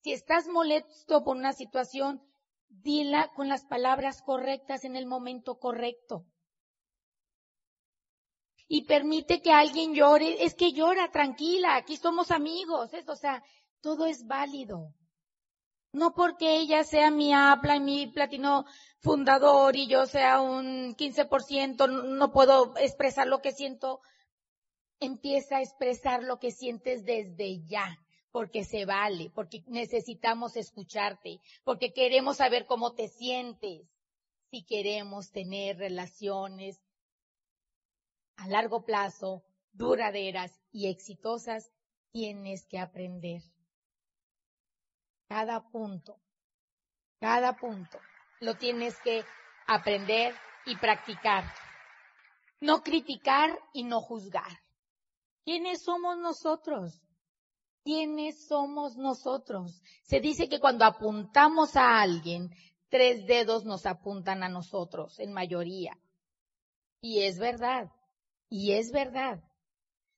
Si estás molesto por una situación, dila con las palabras correctas en el momento correcto. Y permite que alguien llore, es que llora, tranquila, aquí somos amigos, o sea, todo es válido. No porque ella sea mi habla y mi platino fundador y yo sea un 15%, no puedo expresar lo que siento. Empieza a expresar lo que sientes desde ya, porque se vale, porque necesitamos escucharte, porque queremos saber cómo te sientes. Si queremos tener relaciones a largo plazo, duraderas y exitosas, tienes que aprender cada punto, cada punto, lo tienes que aprender y practicar. No criticar y no juzgar. ¿Quiénes somos nosotros? ¿Quiénes somos nosotros? Se dice que cuando apuntamos a alguien, tres dedos nos apuntan a nosotros, en mayoría. Y es verdad, y es verdad.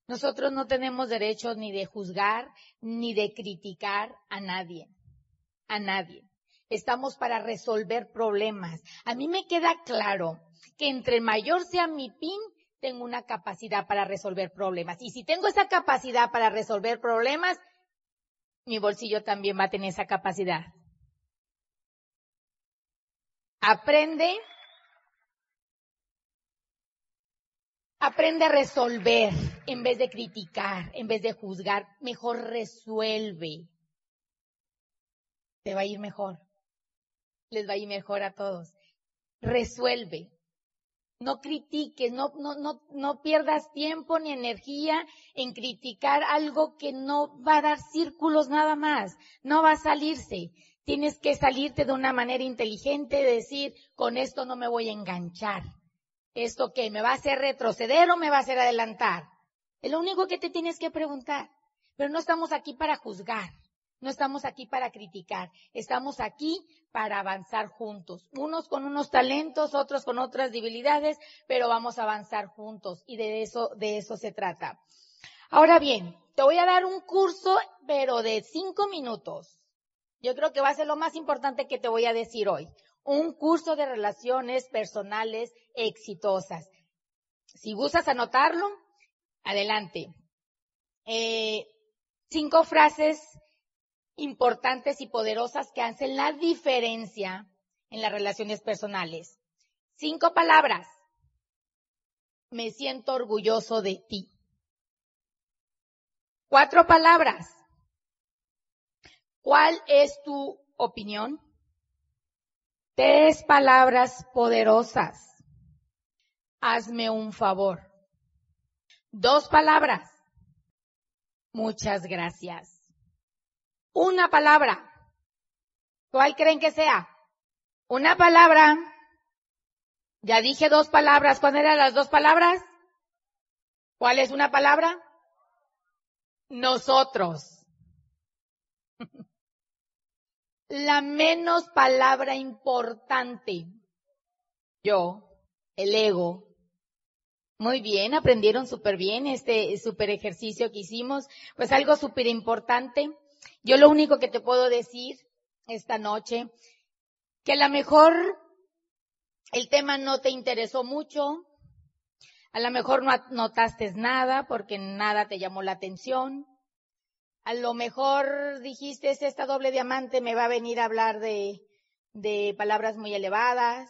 Nosotros no tenemos derecho ni de juzgar ni de criticar a nadie a nadie. Estamos para resolver problemas. A mí me queda claro que entre mayor sea mi PIN, tengo una capacidad para resolver problemas. Y si tengo esa capacidad para resolver problemas, mi bolsillo también va a tener esa capacidad. Aprende, aprende a resolver en vez de criticar, en vez de juzgar, mejor resuelve te va a ir mejor. Les va a ir mejor a todos. Resuelve. No critiques, no, no, no, no pierdas tiempo ni energía en criticar algo que no va a dar círculos nada más, no va a salirse. Tienes que salirte de una manera inteligente, decir, con esto no me voy a enganchar. ¿Esto qué? ¿Me va a hacer retroceder o me va a hacer adelantar? Es lo único que te tienes que preguntar. Pero no estamos aquí para juzgar. No estamos aquí para criticar, estamos aquí para avanzar juntos, unos con unos talentos, otros con otras debilidades, pero vamos a avanzar juntos y de eso, de eso se trata. Ahora bien, te voy a dar un curso, pero de cinco minutos. Yo creo que va a ser lo más importante que te voy a decir hoy. Un curso de relaciones personales exitosas. Si gustas anotarlo, adelante. Eh, cinco frases importantes y poderosas que hacen la diferencia en las relaciones personales. Cinco palabras. Me siento orgulloso de ti. Cuatro palabras. ¿Cuál es tu opinión? Tres palabras poderosas. Hazme un favor. Dos palabras. Muchas gracias una palabra. ¿Cuál creen que sea? Una palabra. Ya dije dos palabras. ¿Cuáles eran las dos palabras? ¿Cuál es una palabra? Nosotros. La menos palabra importante. Yo, el ego. Muy bien, aprendieron súper bien este súper ejercicio que hicimos. Pues algo súper importante yo lo único que te puedo decir esta noche, que a lo mejor el tema no te interesó mucho, a lo mejor no notaste nada porque nada te llamó la atención, a lo mejor dijiste, esta doble diamante me va a venir a hablar de, de palabras muy elevadas.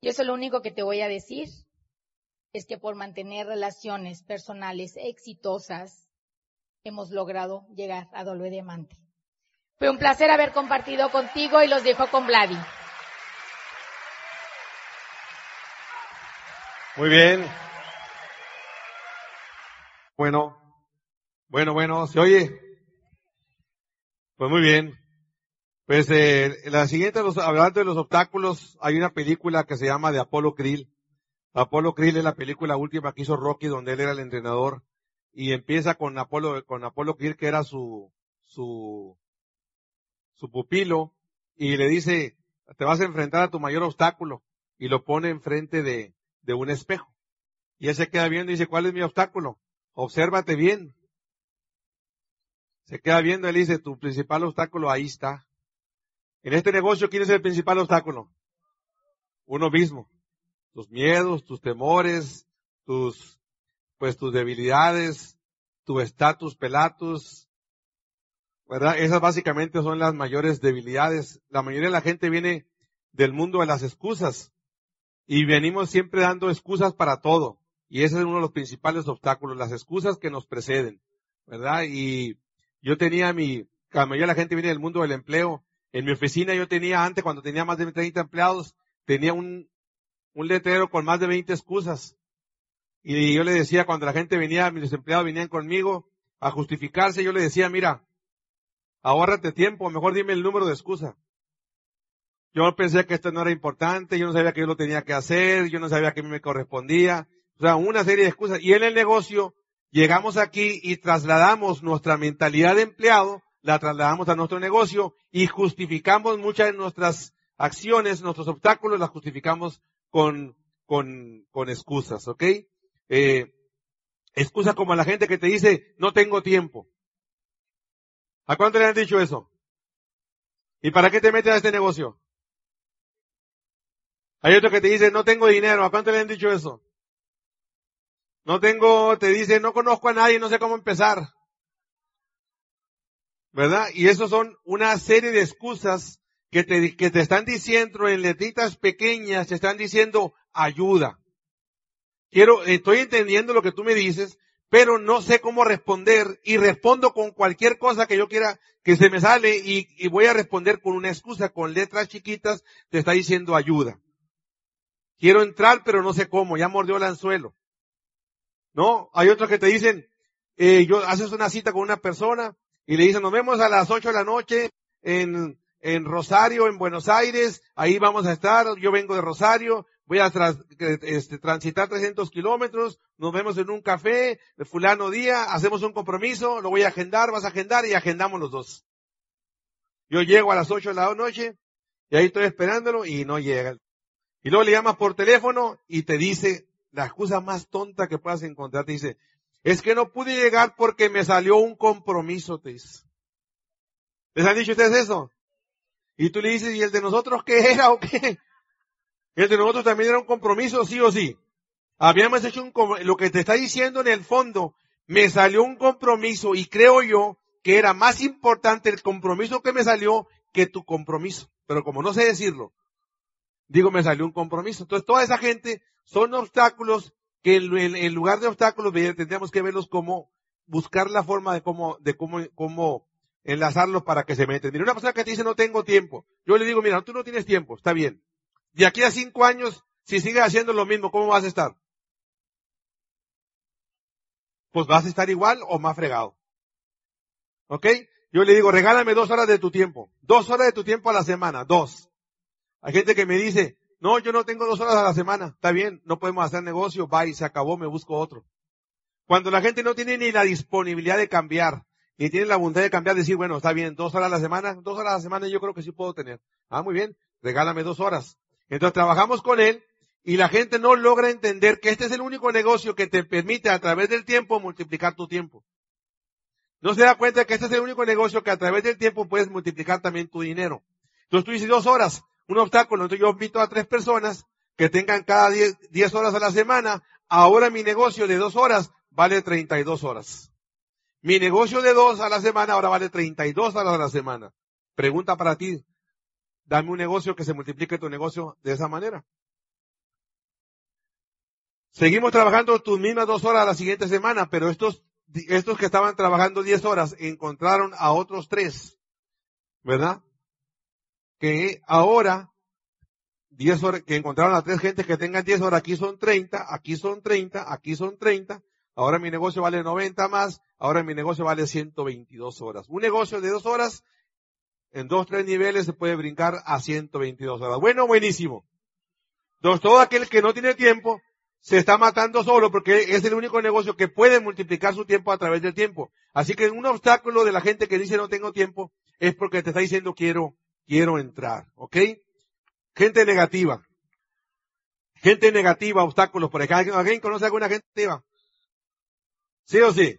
Yo eso lo único que te voy a decir es que por mantener relaciones personales exitosas, hemos logrado llegar a Dolbe Diamante. Fue un placer haber compartido contigo y los dejo con Vladi. Muy bien. Bueno, bueno, bueno, ¿se oye? Pues muy bien. Pues eh, la siguiente, hablando de los obstáculos, hay una película que se llama de Apolo Krill. Apolo Krill es la película última que hizo Rocky, donde él era el entrenador y empieza con Apolo, con Apolo que era su, su, su pupilo, y le dice, te vas a enfrentar a tu mayor obstáculo, y lo pone enfrente de, de un espejo. Y él se queda viendo y dice, ¿cuál es mi obstáculo? Obsérvate bien. Se queda viendo, él dice, tu principal obstáculo ahí está. En este negocio, ¿quién es el principal obstáculo? Uno mismo. Tus miedos, tus temores, tus, pues tus debilidades, tu estatus pelatus, ¿verdad? Esas básicamente son las mayores debilidades. La mayoría de la gente viene del mundo de las excusas y venimos siempre dando excusas para todo. Y ese es uno de los principales obstáculos, las excusas que nos preceden, ¿verdad? Y yo tenía mi, la mayoría de la gente viene del mundo del empleo. En mi oficina yo tenía antes, cuando tenía más de 30 empleados, tenía un, un letrero con más de 20 excusas. Y yo le decía, cuando la gente venía, mis empleados venían conmigo a justificarse, yo le decía, mira, ahórrate tiempo, mejor dime el número de excusa. Yo pensé que esto no era importante, yo no sabía que yo lo tenía que hacer, yo no sabía que a mí me correspondía. O sea, una serie de excusas. Y en el negocio, llegamos aquí y trasladamos nuestra mentalidad de empleado, la trasladamos a nuestro negocio y justificamos muchas de nuestras acciones, nuestros obstáculos, las justificamos con, con, con excusas, ¿ok? Eh, excusas como la gente que te dice, no tengo tiempo. ¿A cuánto le han dicho eso? ¿Y para qué te metes a este negocio? Hay otro que te dice, no tengo dinero. ¿A cuánto le han dicho eso? No tengo, te dice, no conozco a nadie, no sé cómo empezar. ¿Verdad? Y eso son una serie de excusas que te, que te están diciendo en letritas pequeñas, te están diciendo ayuda. Quiero, estoy entendiendo lo que tú me dices, pero no sé cómo responder y respondo con cualquier cosa que yo quiera que se me sale y, y voy a responder con una excusa, con letras chiquitas, te está diciendo ayuda. Quiero entrar, pero no sé cómo, ya mordió el anzuelo. ¿No? Hay otros que te dicen, eh, yo haces una cita con una persona y le dicen, nos vemos a las 8 de la noche en, en Rosario, en Buenos Aires, ahí vamos a estar, yo vengo de Rosario, voy a este, transitar 300 kilómetros, nos vemos en un café, de fulano día, hacemos un compromiso, lo voy a agendar, vas a agendar y agendamos los dos. Yo llego a las 8 de la noche y ahí estoy esperándolo y no llega. Y luego le llamas por teléfono y te dice la excusa más tonta que puedas encontrar, te dice, es que no pude llegar porque me salió un compromiso, te dice. ¿Les han dicho ustedes eso? Y tú le dices, ¿y el de nosotros qué era o qué? El de nosotros también era un compromiso, sí o sí. Habíamos hecho un, lo que te está diciendo en el fondo, me salió un compromiso y creo yo que era más importante el compromiso que me salió que tu compromiso. Pero como no sé decirlo, digo me salió un compromiso. Entonces toda esa gente son obstáculos que en, lugar de obstáculos tendríamos que verlos como buscar la forma de cómo, de cómo, cómo enlazarlos para que se metan. Mira, una persona que te dice no tengo tiempo. Yo le digo, mira, tú no tienes tiempo, está bien. De aquí a cinco años, si sigues haciendo lo mismo, ¿cómo vas a estar? Pues vas a estar igual o más fregado. ¿Ok? Yo le digo, regálame dos horas de tu tiempo. Dos horas de tu tiempo a la semana. Dos. Hay gente que me dice, no, yo no tengo dos horas a la semana. Está bien, no podemos hacer negocio. Bye, se acabó, me busco otro. Cuando la gente no tiene ni la disponibilidad de cambiar, ni tiene la voluntad de cambiar, decir, bueno, está bien, dos horas a la semana, dos horas a la semana yo creo que sí puedo tener. Ah, muy bien, regálame dos horas. Entonces trabajamos con él y la gente no logra entender que este es el único negocio que te permite a través del tiempo multiplicar tu tiempo. No se da cuenta que este es el único negocio que a través del tiempo puedes multiplicar también tu dinero. Entonces tú dices dos horas, un obstáculo. Entonces yo invito a tres personas que tengan cada diez, horas a la semana. Ahora mi negocio de dos horas vale 32 horas. Mi negocio de dos a la semana ahora vale 32 horas a la semana. Pregunta para ti, Dame un negocio que se multiplique tu negocio de esa manera. Seguimos trabajando tus mismas dos horas la siguiente semana, pero estos, estos que estaban trabajando diez horas encontraron a otros tres, ¿verdad? Que ahora, diez horas, que encontraron a tres gentes que tengan diez horas, aquí son treinta, aquí son treinta, aquí son treinta, ahora mi negocio vale noventa más, ahora mi negocio vale ciento veintidós horas. Un negocio de dos horas en dos, tres niveles se puede brincar a 122 horas. Bueno, buenísimo. Entonces, todo aquel que no tiene tiempo se está matando solo porque es el único negocio que puede multiplicar su tiempo a través del tiempo. Así que un obstáculo de la gente que dice no tengo tiempo es porque te está diciendo quiero, quiero entrar. ¿Ok? Gente negativa. Gente negativa, obstáculos por ejemplo. ¿Alguien conoce alguna gente negativa? ¿Sí o sí?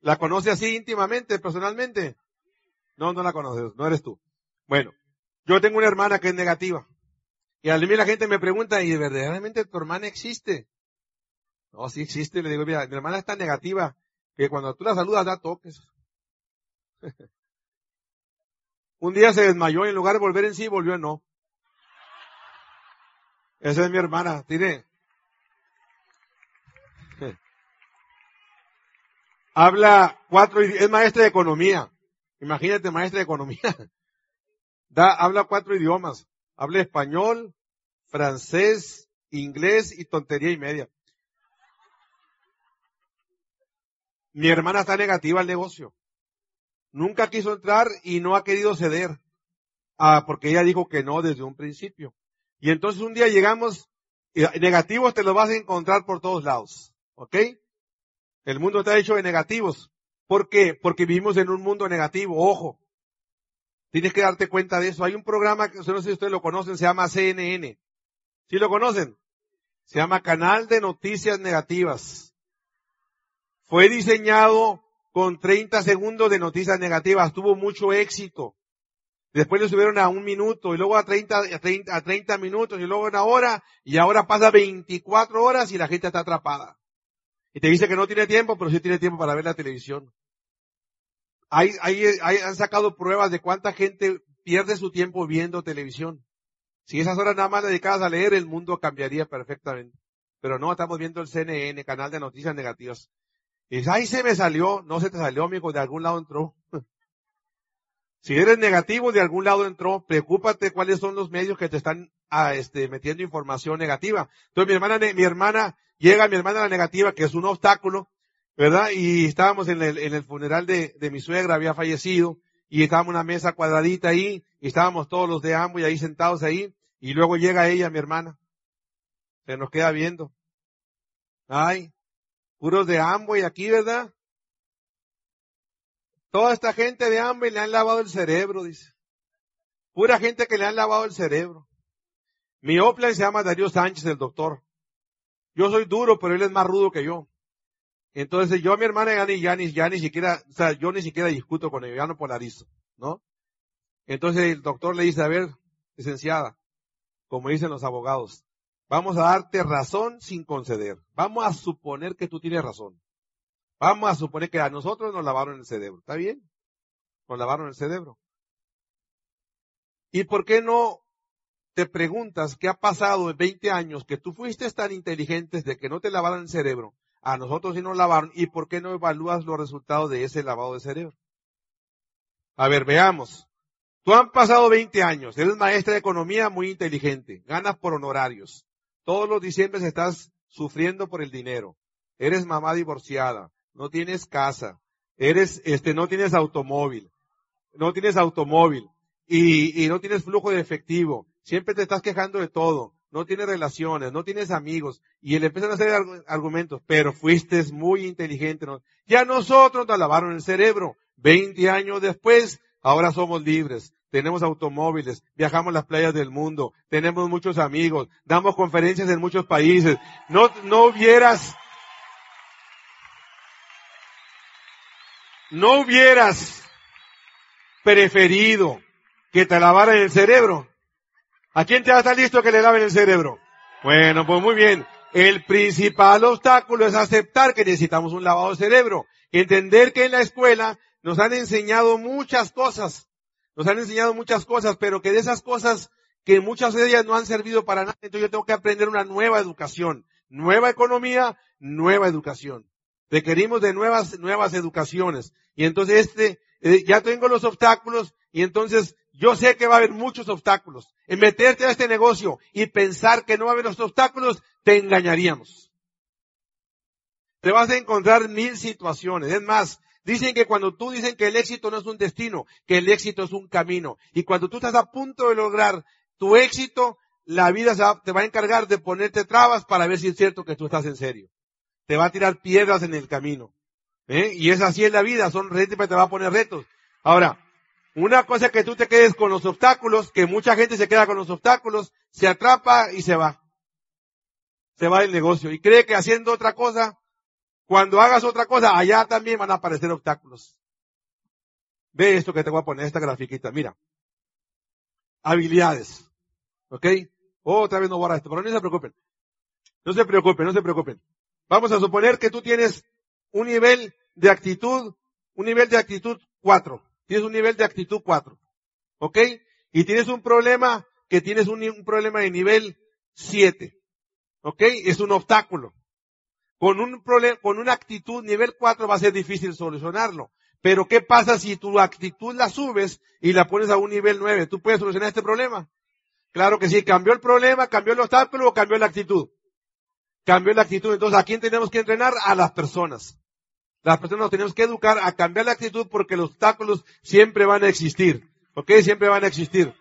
¿La conoce así íntimamente, personalmente? No, no la conoces, no eres tú. Bueno, yo tengo una hermana que es negativa. Y a mí la gente me pregunta, ¿y verdaderamente tu hermana existe? No, sí existe. Le digo, mira, mi hermana es tan negativa que cuando tú la saludas da toques. Un día se desmayó y en lugar de volver en sí, volvió en no. Esa es mi hermana, tiene. Habla cuatro, es maestra de economía. Imagínate, maestra de economía. Da, habla cuatro idiomas. Habla español, francés, inglés y tontería y media. Mi hermana está negativa al negocio. Nunca quiso entrar y no ha querido ceder. Ah, porque ella dijo que no desde un principio. Y entonces un día llegamos, negativos te los vas a encontrar por todos lados. ¿Ok? El mundo está hecho de negativos. ¿Por qué? Porque vivimos en un mundo negativo. Ojo. Tienes que darte cuenta de eso. Hay un programa que no sé si ustedes lo conocen, se llama CNN. ¿Sí lo conocen? Se llama Canal de Noticias Negativas. Fue diseñado con 30 segundos de noticias negativas. Tuvo mucho éxito. Después le subieron a un minuto y luego a 30, a 30, a 30 minutos y luego a una hora y ahora pasa 24 horas y la gente está atrapada. Y te dice que no tiene tiempo, pero sí tiene tiempo para ver la televisión. Hay, hay, hay- han sacado pruebas de cuánta gente pierde su tiempo viendo televisión. Si esas horas nada más dedicadas a leer, el mundo cambiaría perfectamente. Pero no, estamos viendo el CNN, canal de noticias negativas. Y ay, se me salió. No se te salió, amigo, de algún lado entró. Si eres negativo, de algún lado entró. Preocúpate cuáles son los medios que te están ah, este, metiendo información negativa. Entonces mi hermana, mi hermana, llega mi hermana la negativa, que es un obstáculo, ¿verdad? Y estábamos en el, en el funeral de, de mi suegra, había fallecido, y estábamos en una mesa cuadradita ahí, y estábamos todos los de ambos y ahí sentados ahí, y luego llega ella, mi hermana. Se nos queda viendo. Ay, puros de Amway aquí, ¿verdad? Toda esta gente de Amway le han lavado el cerebro, dice. Pura gente que le han lavado el cerebro. Mi Oplan se llama Darío Sánchez, el doctor. Yo soy duro, pero él es más rudo que yo. Entonces yo a mi hermana ya ni, ya ni, siquiera, o sea, yo ni siquiera discuto con él, ya no polarizo, ¿no? Entonces el doctor le dice, a ver, licenciada, como dicen los abogados, vamos a darte razón sin conceder. Vamos a suponer que tú tienes razón. Vamos a suponer que a nosotros nos lavaron el cerebro. ¿Está bien? Nos lavaron el cerebro. ¿Y por qué no te preguntas qué ha pasado en 20 años que tú fuiste tan inteligente de que no te lavaron el cerebro? A nosotros sí nos lavaron. ¿Y por qué no evalúas los resultados de ese lavado de cerebro? A ver, veamos. Tú han pasado 20 años. Eres maestra de economía muy inteligente. Ganas por honorarios. Todos los diciembres estás sufriendo por el dinero. Eres mamá divorciada. No tienes casa. Eres, este, no tienes automóvil. No tienes automóvil. Y, y no tienes flujo de efectivo. Siempre te estás quejando de todo. No tienes relaciones, no tienes amigos. Y le empiezan a hacer argu- argumentos. Pero fuiste muy inteligente. ¿no? Ya nosotros nos lavaron el cerebro. 20 años después, ahora somos libres. Tenemos automóviles, viajamos las playas del mundo, tenemos muchos amigos, damos conferencias en muchos países. No, no hubieras, no hubieras preferido que te lavaran el cerebro. ¿A quién te va a estar listo que le laven el cerebro? Bueno, pues muy bien. El principal obstáculo es aceptar que necesitamos un lavado de cerebro. Entender que en la escuela nos han enseñado muchas cosas. Nos han enseñado muchas cosas, pero que de esas cosas que muchas de ellas no han servido para nada, entonces yo tengo que aprender una nueva educación. Nueva economía, nueva educación. Requerimos de nuevas, nuevas educaciones. Y entonces este, eh, ya tengo los obstáculos y entonces yo sé que va a haber muchos obstáculos. En meterte a este negocio y pensar que no va a haber los obstáculos, te engañaríamos. Te vas a encontrar mil situaciones. Es más, dicen que cuando tú dicen que el éxito no es un destino, que el éxito es un camino. Y cuando tú estás a punto de lograr tu éxito, la vida se va- te va a encargar de ponerte trabas para ver si es cierto que tú estás en serio. Te va a tirar piedras en el camino. ¿eh? Y es así en la vida, son retos, te va a poner retos. Ahora, una cosa que tú te quedes con los obstáculos, que mucha gente se queda con los obstáculos, se atrapa y se va. Se va del negocio y cree que haciendo otra cosa, cuando hagas otra cosa, allá también van a aparecer obstáculos. Ve esto que te voy a poner, esta grafiquita, mira. Habilidades. ¿Ok? Otra vez no borra esto, pero no se preocupen. No se preocupen, no se preocupen. Vamos a suponer que tú tienes un nivel de actitud, un nivel de actitud 4. Tienes un nivel de actitud 4. ¿Ok? Y tienes un problema que tienes un, problema de nivel 7. ¿Ok? Es un obstáculo. Con un problema, con una actitud nivel 4 va a ser difícil solucionarlo. Pero ¿qué pasa si tu actitud la subes y la pones a un nivel 9? ¿Tú puedes solucionar este problema? Claro que sí. ¿Cambió el problema, cambió el obstáculo o cambió la actitud? Cambió la actitud. Entonces, ¿a quién tenemos que entrenar? A las personas. Las personas nos tenemos que educar a cambiar la actitud porque los obstáculos siempre van a existir. ¿Ok? Siempre van a existir.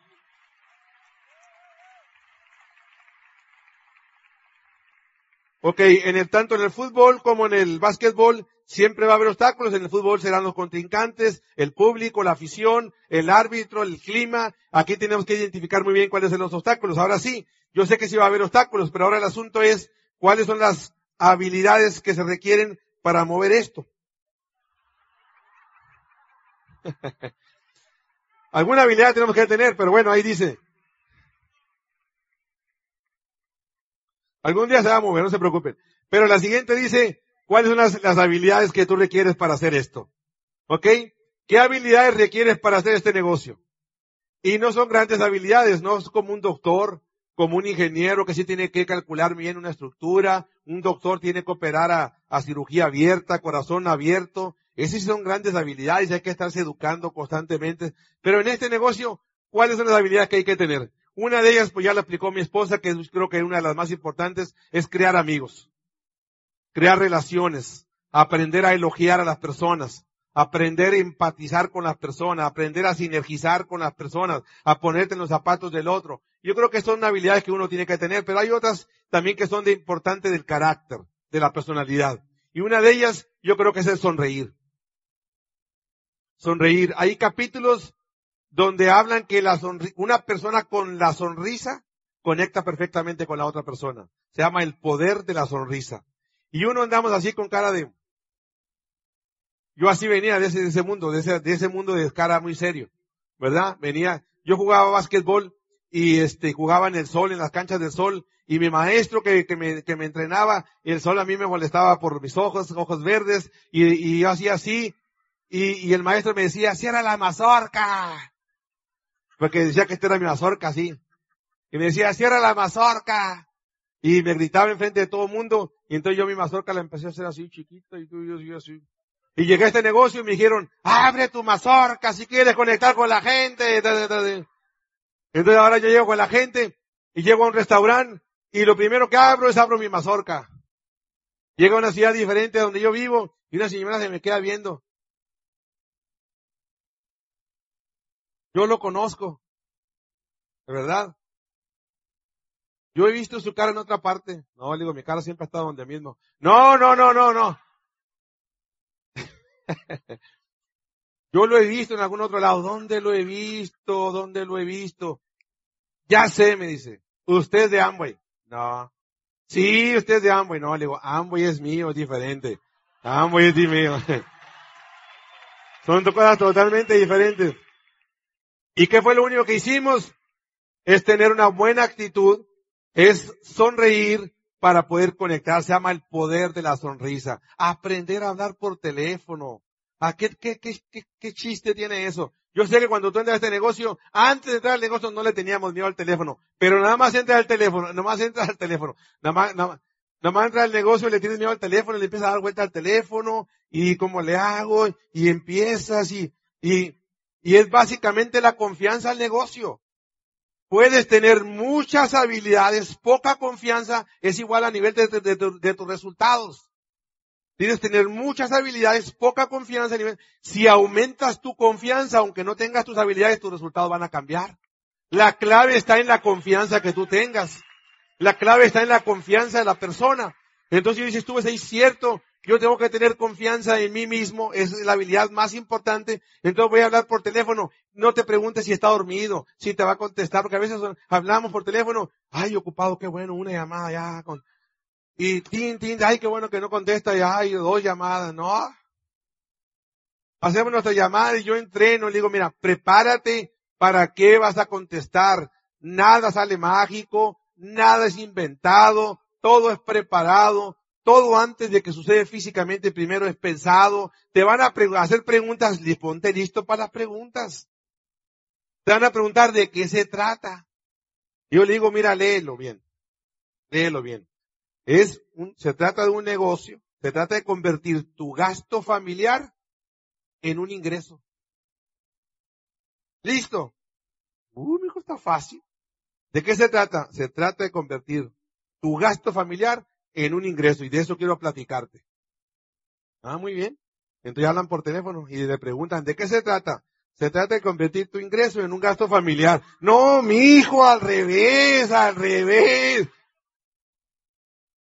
Ok, en el, tanto en el fútbol como en el básquetbol siempre va a haber obstáculos. En el fútbol serán los contrincantes, el público, la afición, el árbitro, el clima. Aquí tenemos que identificar muy bien cuáles son los obstáculos. Ahora sí, yo sé que sí va a haber obstáculos, pero ahora el asunto es cuáles son las habilidades que se requieren para mover esto. Alguna habilidad tenemos que tener, pero bueno, ahí dice, Algún día se va a mover, no se preocupen. Pero la siguiente dice, ¿cuáles son las, las habilidades que tú requieres para hacer esto? ¿Ok? ¿Qué habilidades requieres para hacer este negocio? Y no son grandes habilidades, no es como un doctor, como un ingeniero que sí tiene que calcular bien una estructura, un doctor tiene que operar a, a cirugía abierta, corazón abierto. Esas son grandes habilidades, hay que estarse educando constantemente. Pero en este negocio, ¿cuáles son las habilidades que hay que tener? Una de ellas, pues ya la explicó mi esposa, que creo que una de las más importantes, es crear amigos. Crear relaciones. Aprender a elogiar a las personas. Aprender a empatizar con las personas. Aprender a sinergizar con las personas. A ponerte en los zapatos del otro. Yo creo que son habilidades que uno tiene que tener, pero hay otras también que son de importante del carácter, de la personalidad. Y una de ellas, yo creo que es el sonreír. Sonreír. Hay capítulos donde hablan que la una persona con la sonrisa conecta perfectamente con la otra persona. Se llama el poder de la sonrisa. Y uno andamos así con cara de... Yo así venía de ese, mundo, de ese, de ese mundo de cara muy serio, ¿verdad? Venía, yo jugaba básquetbol y este, jugaba en el sol, en las canchas del sol, y mi maestro que, me, que me entrenaba, el sol a mí me molestaba por mis ojos, ojos verdes, y, y yo hacía así, y, y el maestro me decía, cierra la mazorca. Porque decía que esta era mi mazorca, así. Y me decía, cierra la mazorca. Y me gritaba enfrente de todo el mundo. Y entonces yo mi mazorca la empecé a hacer así, chiquita, y tú y yo así. Y llegué a este negocio y me dijeron, abre tu mazorca si quieres conectar con la gente. Entonces ahora yo llego con la gente y llego a un restaurante y lo primero que abro es abro mi mazorca. Llego a una ciudad diferente donde yo vivo y una señora se me queda viendo. Yo lo conozco. ¿De verdad? Yo he visto su cara en otra parte. No, le digo, mi cara siempre ha estado donde mismo. No, no, no, no, no. Yo lo he visto en algún otro lado. ¿Dónde lo he visto? ¿Dónde lo he visto? Ya sé, me dice. Usted es de Amway. No. Sí, usted es de Amway. No, le digo, Amway es mío, es diferente. Amway es mío. Son cosas totalmente diferentes. ¿Y qué fue lo único que hicimos? Es tener una buena actitud, es sonreír para poder conectar. Se llama el poder de la sonrisa. Aprender a hablar por teléfono. ¿A qué, qué, qué, qué, chiste tiene eso? Yo sé que cuando tú entras a este negocio, antes de entrar al negocio no le teníamos miedo al teléfono, pero nada más entras al teléfono, nada más entras al teléfono, nada más, nada, nada más entras al negocio y le tienes miedo al teléfono, le empiezas a dar vuelta al teléfono, y cómo le hago, y empiezas, y, y, y es básicamente la confianza al negocio. Puedes tener muchas habilidades, poca confianza es igual a nivel de, tus resultados. Tienes que tener muchas habilidades, poca confianza a nivel. Si aumentas tu confianza, aunque no tengas tus habilidades, tus resultados van a cambiar. La clave está en la confianza que tú tengas. La clave está en la confianza de la persona. Entonces dices, tú, es cierto, yo tengo que tener confianza en mí mismo, es la habilidad más importante. Entonces voy a hablar por teléfono. No te preguntes si está dormido, si te va a contestar, porque a veces hablamos por teléfono. Ay, ocupado, qué bueno, una llamada ya. Y tin, tin, ay, qué bueno que no contesta ya, hay dos llamadas, no. Hacemos nuestra llamada y yo entreno, le digo, mira, prepárate para qué vas a contestar. Nada sale mágico, nada es inventado, todo es preparado todo antes de que sucede físicamente primero es pensado. Te van a hacer preguntas, ponte listo para las preguntas. Te van a preguntar de qué se trata. Yo le digo, mira, léelo bien. Léelo bien. Es se trata de un negocio. Se trata de convertir tu gasto familiar en un ingreso. Listo. Uy, hijo, está fácil. ¿De qué se trata? Se trata de convertir tu gasto familiar en un ingreso y de eso quiero platicarte. Ah, muy bien. Entonces hablan por teléfono y le preguntan, ¿de qué se trata? Se trata de convertir tu ingreso en un gasto familiar. No, mi hijo, al revés, al revés.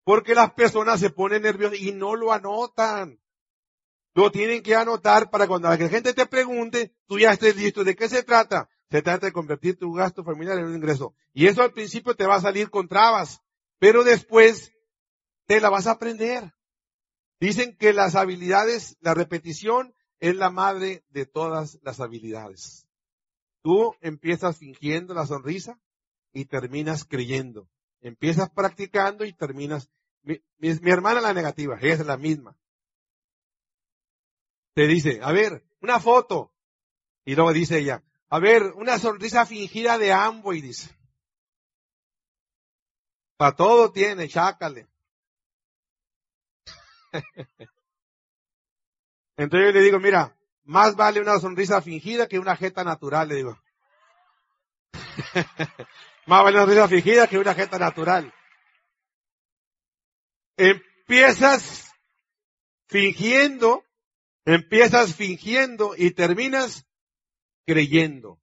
Porque las personas se ponen nerviosas y no lo anotan. Lo tienen que anotar para cuando la gente te pregunte, tú ya estés listo. ¿De qué se trata? Se trata de convertir tu gasto familiar en un ingreso. Y eso al principio te va a salir con trabas, pero después te la vas a aprender. Dicen que las habilidades, la repetición es la madre de todas las habilidades. Tú empiezas fingiendo la sonrisa y terminas creyendo. Empiezas practicando y terminas. Mi, hermana la negativa, es la misma. Te dice, a ver, una foto. Y luego dice ella, a ver, una sonrisa fingida de Amway, dice. Para todo tiene, chácale. Entonces yo le digo, mira, más vale una sonrisa fingida que una jeta natural, le digo. más vale una sonrisa fingida que una jeta natural. Empiezas fingiendo, empiezas fingiendo y terminas creyendo.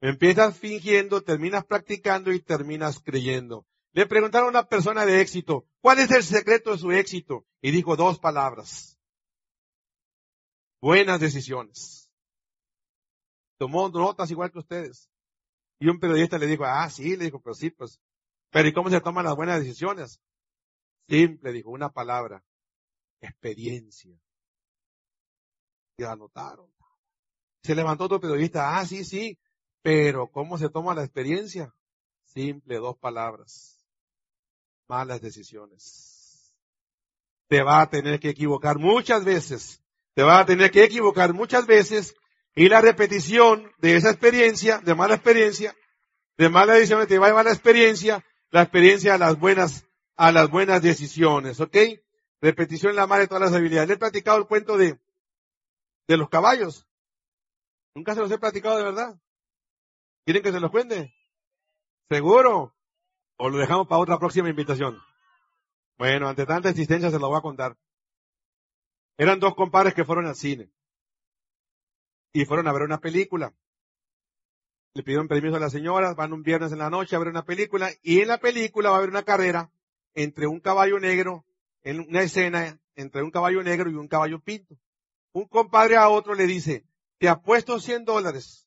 Empiezas fingiendo, terminas practicando y terminas creyendo. Le preguntaron a una persona de éxito, ¿cuál es el secreto de su éxito? Y dijo dos palabras. Buenas decisiones. Tomó notas igual que ustedes. Y un periodista le dijo, ah, sí, le dijo, pero sí, pues. Pero ¿y cómo se toman las buenas decisiones? Simple, dijo, una palabra. Experiencia. Y anotaron. Se levantó otro periodista, ah, sí, sí, pero ¿cómo se toma la experiencia? Simple, dos palabras. Malas decisiones. Te va a tener que equivocar muchas veces. Te va a tener que equivocar muchas veces y la repetición de esa experiencia, de mala experiencia, de mala decisión, te va a llevar la experiencia, la experiencia a las buenas, a las buenas decisiones, ¿ok? Repetición la madre de todas las habilidades. Le he platicado el cuento de, de los caballos. Nunca se los he platicado de verdad. ¿Quieren que se los cuente? ¿Seguro? ¿O lo dejamos para otra próxima invitación? Bueno, ante tanta existencia se lo voy a contar. Eran dos compadres que fueron al cine. Y fueron a ver una película. Le pidieron permiso a la señora, van un viernes en la noche a ver una película. Y en la película va a haber una carrera entre un caballo negro, en una escena entre un caballo negro y un caballo pinto. Un compadre a otro le dice, te apuesto 100 dólares.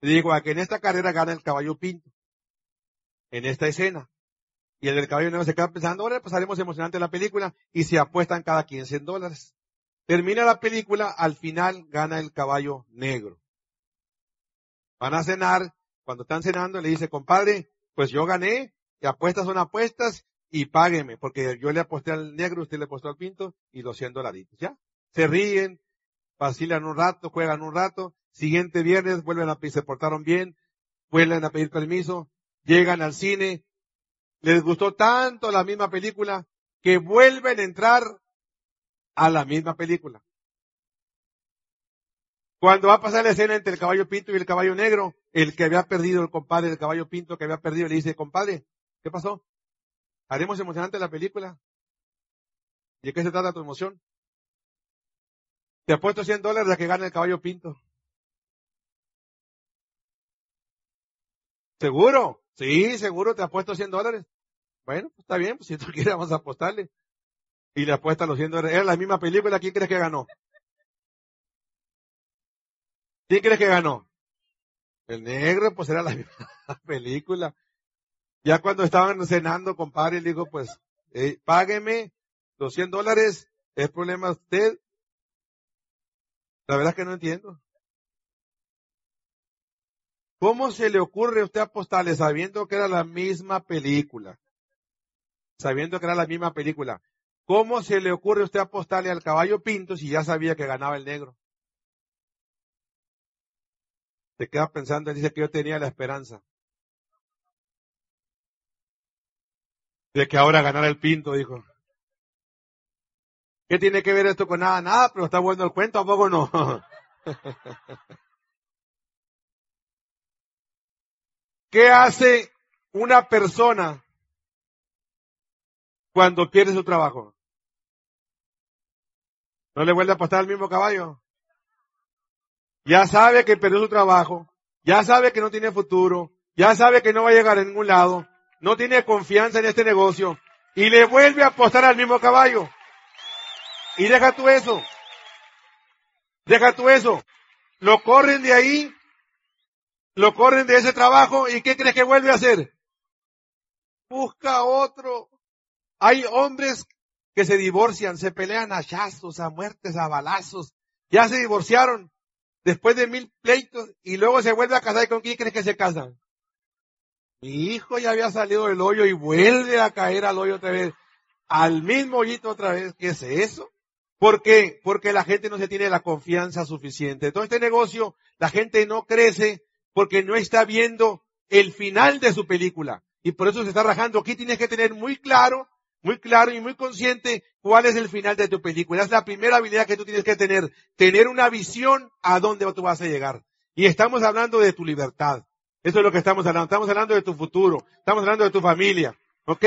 Le digo, a que en esta carrera gana el caballo pinto. En esta escena. Y el del caballo negro se queda pensando, ahora pasaremos emocionante la película y se apuestan cada quien 100 dólares. Termina la película, al final gana el caballo negro. Van a cenar, cuando están cenando le dice, compadre, pues yo gané, y apuestas son apuestas y págueme, porque yo le aposté al negro, usted le apostó al pinto y los 100 dolaritos, ¿ya? Se ríen, vacilan un rato, juegan un rato, siguiente viernes vuelven a se portaron bien, vuelven a pedir permiso, llegan al cine, les gustó tanto la misma película que vuelven a entrar a la misma película. Cuando va a pasar la escena entre el caballo pinto y el caballo negro, el que había perdido, el compadre del caballo pinto que había perdido, le dice, compadre, ¿qué pasó? ¿Haremos emocionante la película? ¿Y de qué se trata tu emoción? Te apuesto 100 dólares a que gane el caballo pinto. ¿Seguro? Sí, seguro, te apuesto 100 dólares. Bueno, pues está bien, pues si tú quieres vamos a apostarle. Y le apuesta los 100 dólares. Era la misma película, ¿quién crees que ganó? ¿Quién crees que ganó? El negro, pues era la misma película. Ya cuando estaban cenando, compadre, le digo, pues, eh, págueme los 100 dólares, es problema usted. La verdad es que no entiendo. ¿Cómo se le ocurre a usted apostarle sabiendo que era la misma película? Sabiendo que era la misma película. ¿cómo se le ocurre a usted apostarle al caballo pinto si ya sabía que ganaba el negro? Se queda pensando, dice que yo tenía la esperanza de que ahora ganara el pinto, dijo. ¿Qué tiene que ver esto con nada? Nada, pero está bueno el cuento, ¿a poco no? ¿Qué hace una persona cuando pierde su trabajo? ¿No le vuelve a apostar al mismo caballo? Ya sabe que perdió su trabajo, ya sabe que no tiene futuro, ya sabe que no va a llegar a ningún lado, no tiene confianza en este negocio y le vuelve a apostar al mismo caballo. Y deja tú eso. Deja tú eso. Lo corren de ahí, lo corren de ese trabajo y ¿qué crees que vuelve a hacer? Busca otro. Hay hombres que se divorcian, se pelean a hachazos, a muertes, a balazos. Ya se divorciaron después de mil pleitos y luego se vuelve a casar. ¿Y con quién crees que se casan? Mi hijo ya había salido del hoyo y vuelve a caer al hoyo otra vez. Al mismo hoyito otra vez. ¿Qué es eso? ¿Por qué? Porque la gente no se tiene la confianza suficiente. Todo este negocio, la gente no crece porque no está viendo el final de su película. Y por eso se está rajando. Aquí tienes que tener muy claro, muy claro y muy consciente cuál es el final de tu película. Es la primera habilidad que tú tienes que tener. Tener una visión a dónde tú vas a llegar. Y estamos hablando de tu libertad. Eso es lo que estamos hablando. Estamos hablando de tu futuro. Estamos hablando de tu familia. ¿Ok?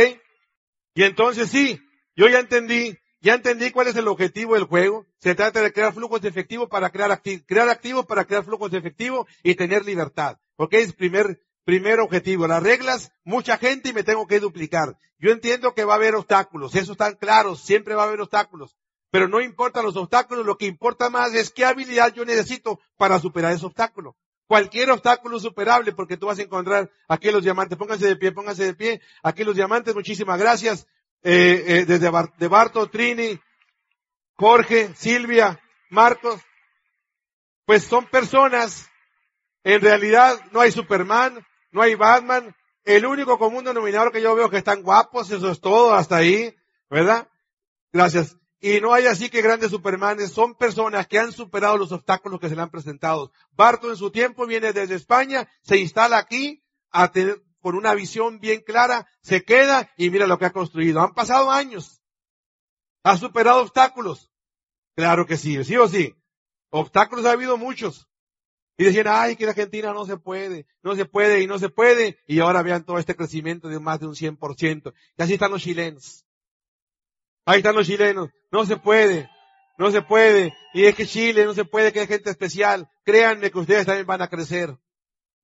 Y entonces sí, yo ya entendí ya entendí cuál es el objetivo del juego. Se trata de crear flujos de efectivo para crear activos, crear activos para crear flujos de efectivo y tener libertad. ¿Ok? Es primer, primer objetivo. Las reglas, mucha gente y me tengo que duplicar. Yo entiendo que va a haber obstáculos. Eso están claros. Siempre va a haber obstáculos. Pero no importa los obstáculos. Lo que importa más es qué habilidad yo necesito para superar ese obstáculo. Cualquier obstáculo superable, porque tú vas a encontrar aquí los diamantes. Pónganse de pie, pónganse de pie. Aquí los diamantes, muchísimas gracias eh, eh, desde de Barto, Trini, Jorge, Silvia, Marcos, pues son personas, en realidad no hay Superman, no hay Batman, el único común denominador que yo veo que están guapos, eso es todo, hasta ahí, ¿verdad? Gracias. Y no hay así que grandes supermanes, son personas que han superado los obstáculos que se le han presentado. Barto en su tiempo viene desde España, se instala aquí a tener, con una visión bien clara, se queda y mira lo que ha construido. Han pasado años. Ha superado obstáculos. Claro que sí, sí o sí. Obstáculos ha habido muchos. Y decían, ay, que la Argentina no se puede, no se puede y no se puede. Y ahora vean todo este crecimiento de más de un 100%. Y así están los chilenos. Ahí están los chilenos. No se puede, no se puede. Y es que Chile no se puede, que hay gente especial. Créanme que ustedes también van a crecer.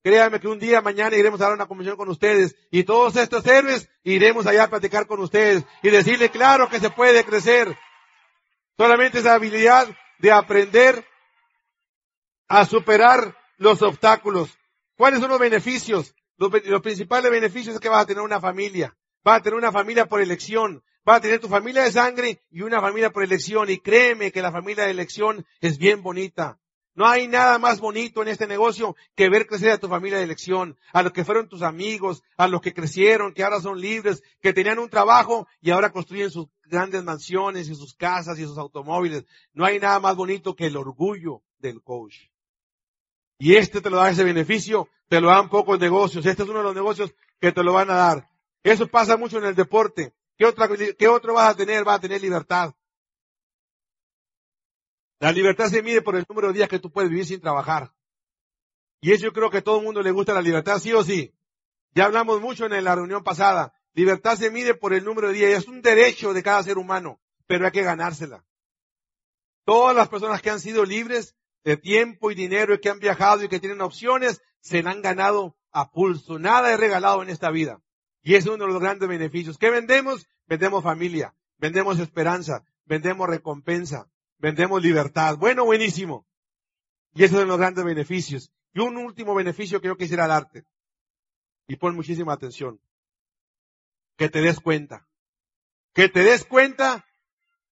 Créanme que un día mañana iremos a dar una convención con ustedes y todos estos héroes iremos allá a platicar con ustedes y decirle claro que se puede crecer. Solamente esa habilidad de aprender a superar los obstáculos. ¿Cuáles son los beneficios? Los, los, principales beneficios es que vas a tener una familia. Vas a tener una familia por elección. Vas a tener tu familia de sangre y una familia por elección. Y créeme que la familia de elección es bien bonita. No hay nada más bonito en este negocio que ver crecer a tu familia de elección, a los que fueron tus amigos, a los que crecieron, que ahora son libres, que tenían un trabajo y ahora construyen sus grandes mansiones y sus casas y sus automóviles. No hay nada más bonito que el orgullo del coach. Y este te lo da ese beneficio, te lo dan pocos negocios. Este es uno de los negocios que te lo van a dar. Eso pasa mucho en el deporte. ¿Qué, qué otro vas a tener? Vas a tener libertad. La libertad se mide por el número de días que tú puedes vivir sin trabajar. Y eso yo creo que a todo el mundo le gusta la libertad, sí o sí. Ya hablamos mucho en la reunión pasada. Libertad se mide por el número de días. Es un derecho de cada ser humano, pero hay que ganársela. Todas las personas que han sido libres de tiempo y dinero y que han viajado y que tienen opciones, se la han ganado a pulso. Nada es regalado en esta vida. Y es uno de los grandes beneficios. ¿Qué vendemos? Vendemos familia, vendemos esperanza, vendemos recompensa, vendemos libertad. Bueno, buenísimo. Y esos son los grandes beneficios. Y un último beneficio que yo quisiera darte. Y pon muchísima atención. Que te des cuenta. Que te des cuenta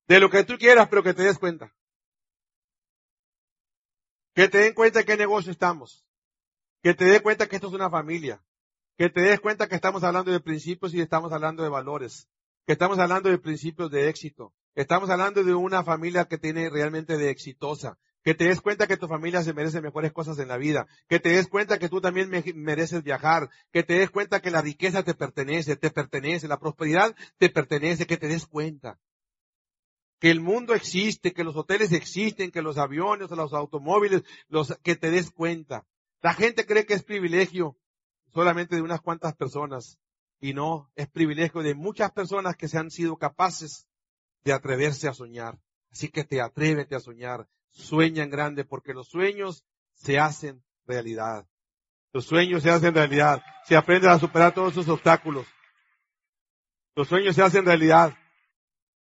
de lo que tú quieras, pero que te des cuenta. Que te den cuenta en qué negocio estamos. Que te des cuenta que esto es una familia. Que te des cuenta que estamos hablando de principios y estamos hablando de valores. que estamos hablando de principios de éxito. Estamos hablando de una familia que tiene realmente de exitosa. Que te des cuenta que tu familia se merece mejores cosas en la vida. Que te des cuenta que tú también me- mereces viajar. Que te des cuenta que la riqueza te pertenece, te pertenece. La prosperidad te pertenece. Que te des cuenta. Que el mundo existe, que los hoteles existen, que los aviones, los automóviles, los, que te des cuenta. La gente cree que es privilegio solamente de unas cuantas personas. Y no, es privilegio de muchas personas que se han sido capaces de atreverse a soñar. Así que te atrévete a soñar. Sueña en grande porque los sueños se hacen realidad. Los sueños se hacen realidad. Se aprende a superar todos esos obstáculos. Los sueños se hacen realidad.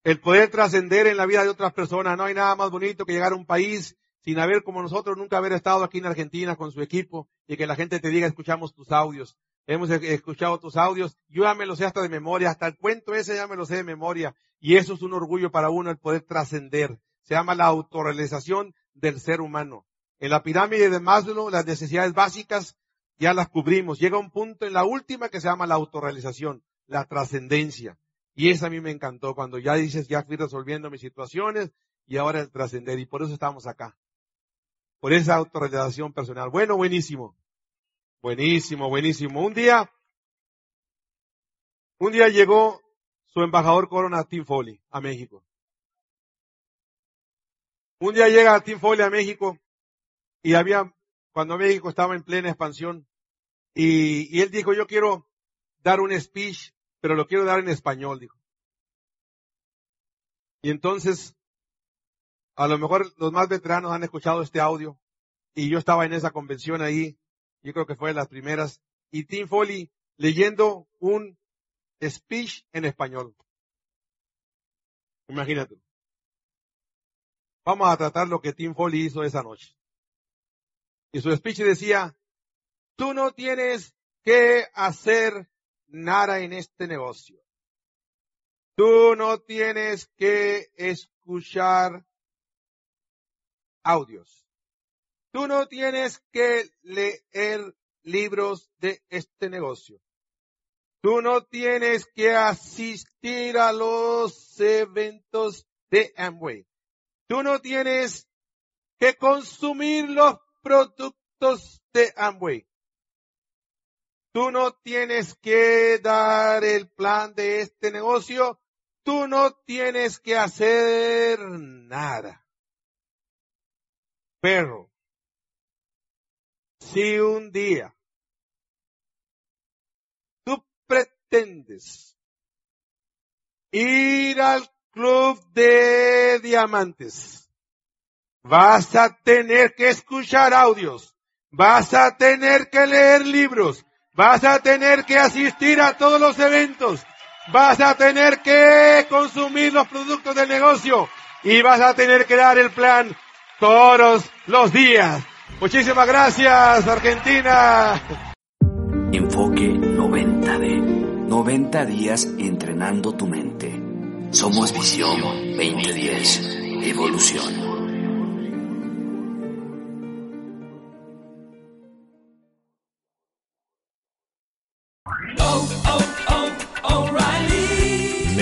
El poder trascender en la vida de otras personas. No hay nada más bonito que llegar a un país sin haber como nosotros nunca haber estado aquí en Argentina con su equipo y que la gente te diga escuchamos tus audios. Hemos e- escuchado tus audios. Yo ya me los sé hasta de memoria. Hasta el cuento ese ya me lo sé de memoria. Y eso es un orgullo para uno el poder trascender. Se llama la autorrealización del ser humano. En la pirámide de Maslow, las necesidades básicas ya las cubrimos. Llega un punto en la última que se llama la autorrealización, la trascendencia. Y esa a mí me encantó cuando ya dices, ya fui resolviendo mis situaciones y ahora el trascender. Y por eso estamos acá. Por esa autorrealización personal. Bueno, buenísimo. Buenísimo, buenísimo. Un día, un día llegó su embajador Corona Tim Foley a México. Un día llega Tim Foley a México y había, cuando México estaba en plena expansión, y, él dijo, yo quiero dar un speech, pero lo quiero dar en español, dijo. Y entonces, a lo mejor los más veteranos han escuchado este audio, y yo estaba en esa convención ahí, yo creo que fue de las primeras, y Tim Foley leyendo un speech en español. Imagínate. Vamos a tratar lo que Tim Foley hizo esa noche. Y su speech decía, tú no tienes que hacer nada en este negocio. Tú no tienes que escuchar audios. Tú no tienes que leer libros de este negocio. Tú no tienes que asistir a los eventos de Amway. Tú no tienes que consumir los productos de Amway. Tú no tienes que dar el plan de este negocio. Tú no tienes que hacer nada. Pero, si un día tú pretendes ir al club de diamantes, vas a tener que escuchar audios, vas a tener que leer libros, vas a tener que asistir a todos los eventos, vas a tener que consumir los productos del negocio y vas a tener que dar el plan todos los días. Muchísimas gracias, Argentina. Enfoque 90D. 90 días entrenando tu mente. Somos Visión 2010. Evolución.